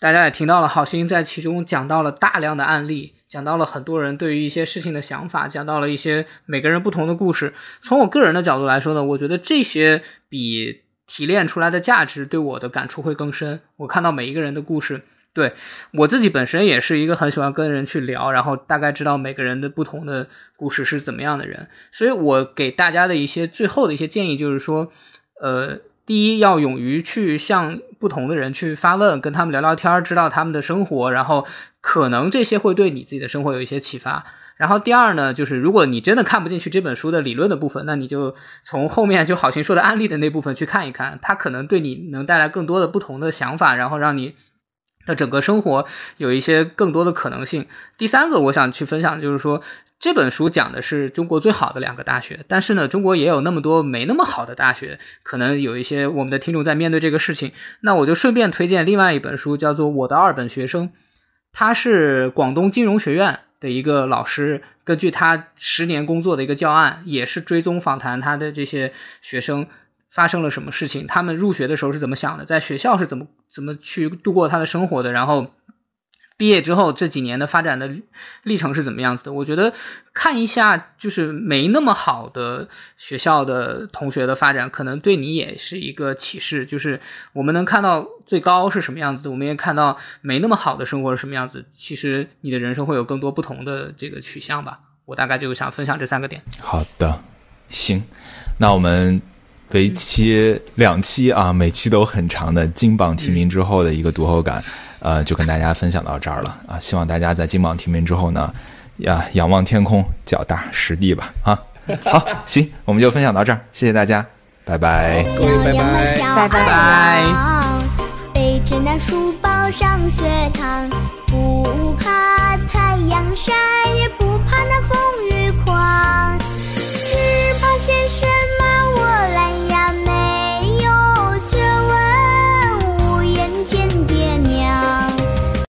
大家也听到了，好心在其中讲到了大量的案例，讲到了很多人对于一些事情的想法，讲到了一些每个人不同的故事。从我个人的角度来说呢，我觉得这些比提炼出来的价值对我的感触会更深。我看到每一个人的故事。对我自己本身也是一个很喜欢跟人去聊，然后大概知道每个人的不同的故事是怎么样的人，所以我给大家的一些最后的一些建议就是说，呃，第一要勇于去向不同的人去发问，跟他们聊聊天，知道他们的生活，然后可能这些会对你自己的生活有一些启发。然后第二呢，就是如果你真的看不进去这本书的理论的部分，那你就从后面就好心说的案例的那部分去看一看，它可能对你能带来更多的不同的想法，然后让你。的整个生活有一些更多的可能性。第三个，我想去分享，就是说这本书讲的是中国最好的两个大学，但是呢，中国也有那么多没那么好的大学，可能有一些我们的听众在面对这个事情，那我就顺便推荐另外一本书，叫做《我的二本学生》，他是广东金融学院的一个老师，根据他十年工作的一个教案，也是追踪访谈他的这些学生。发生了什么事情？他们入学的时候是怎么想的？在学校是怎么怎么去度过他的生活的？然后毕业之后这几年的发展的历程是怎么样子的？我觉得看一下就是没那么好的学校的同学的发展，可能对你也是一个启示。就是我们能看到最高是什么样子的，我们也看到没那么好的生活是什么样子。其实你的人生会有更多不同的这个取向吧。我大概就想分享这三个点。好的，行，那我们。为期两期啊，每期都很长的金榜题名之后的一个读后感，呃，就跟大家分享到这儿了啊！希望大家在金榜题名之后呢，呀，仰望天空，脚踏实地吧啊！好，行，我们就分享到这儿，谢谢大家，拜拜，各位拜拜，拜拜拜。背着那书包上学堂，不怕太阳晒，也不怕那风雨。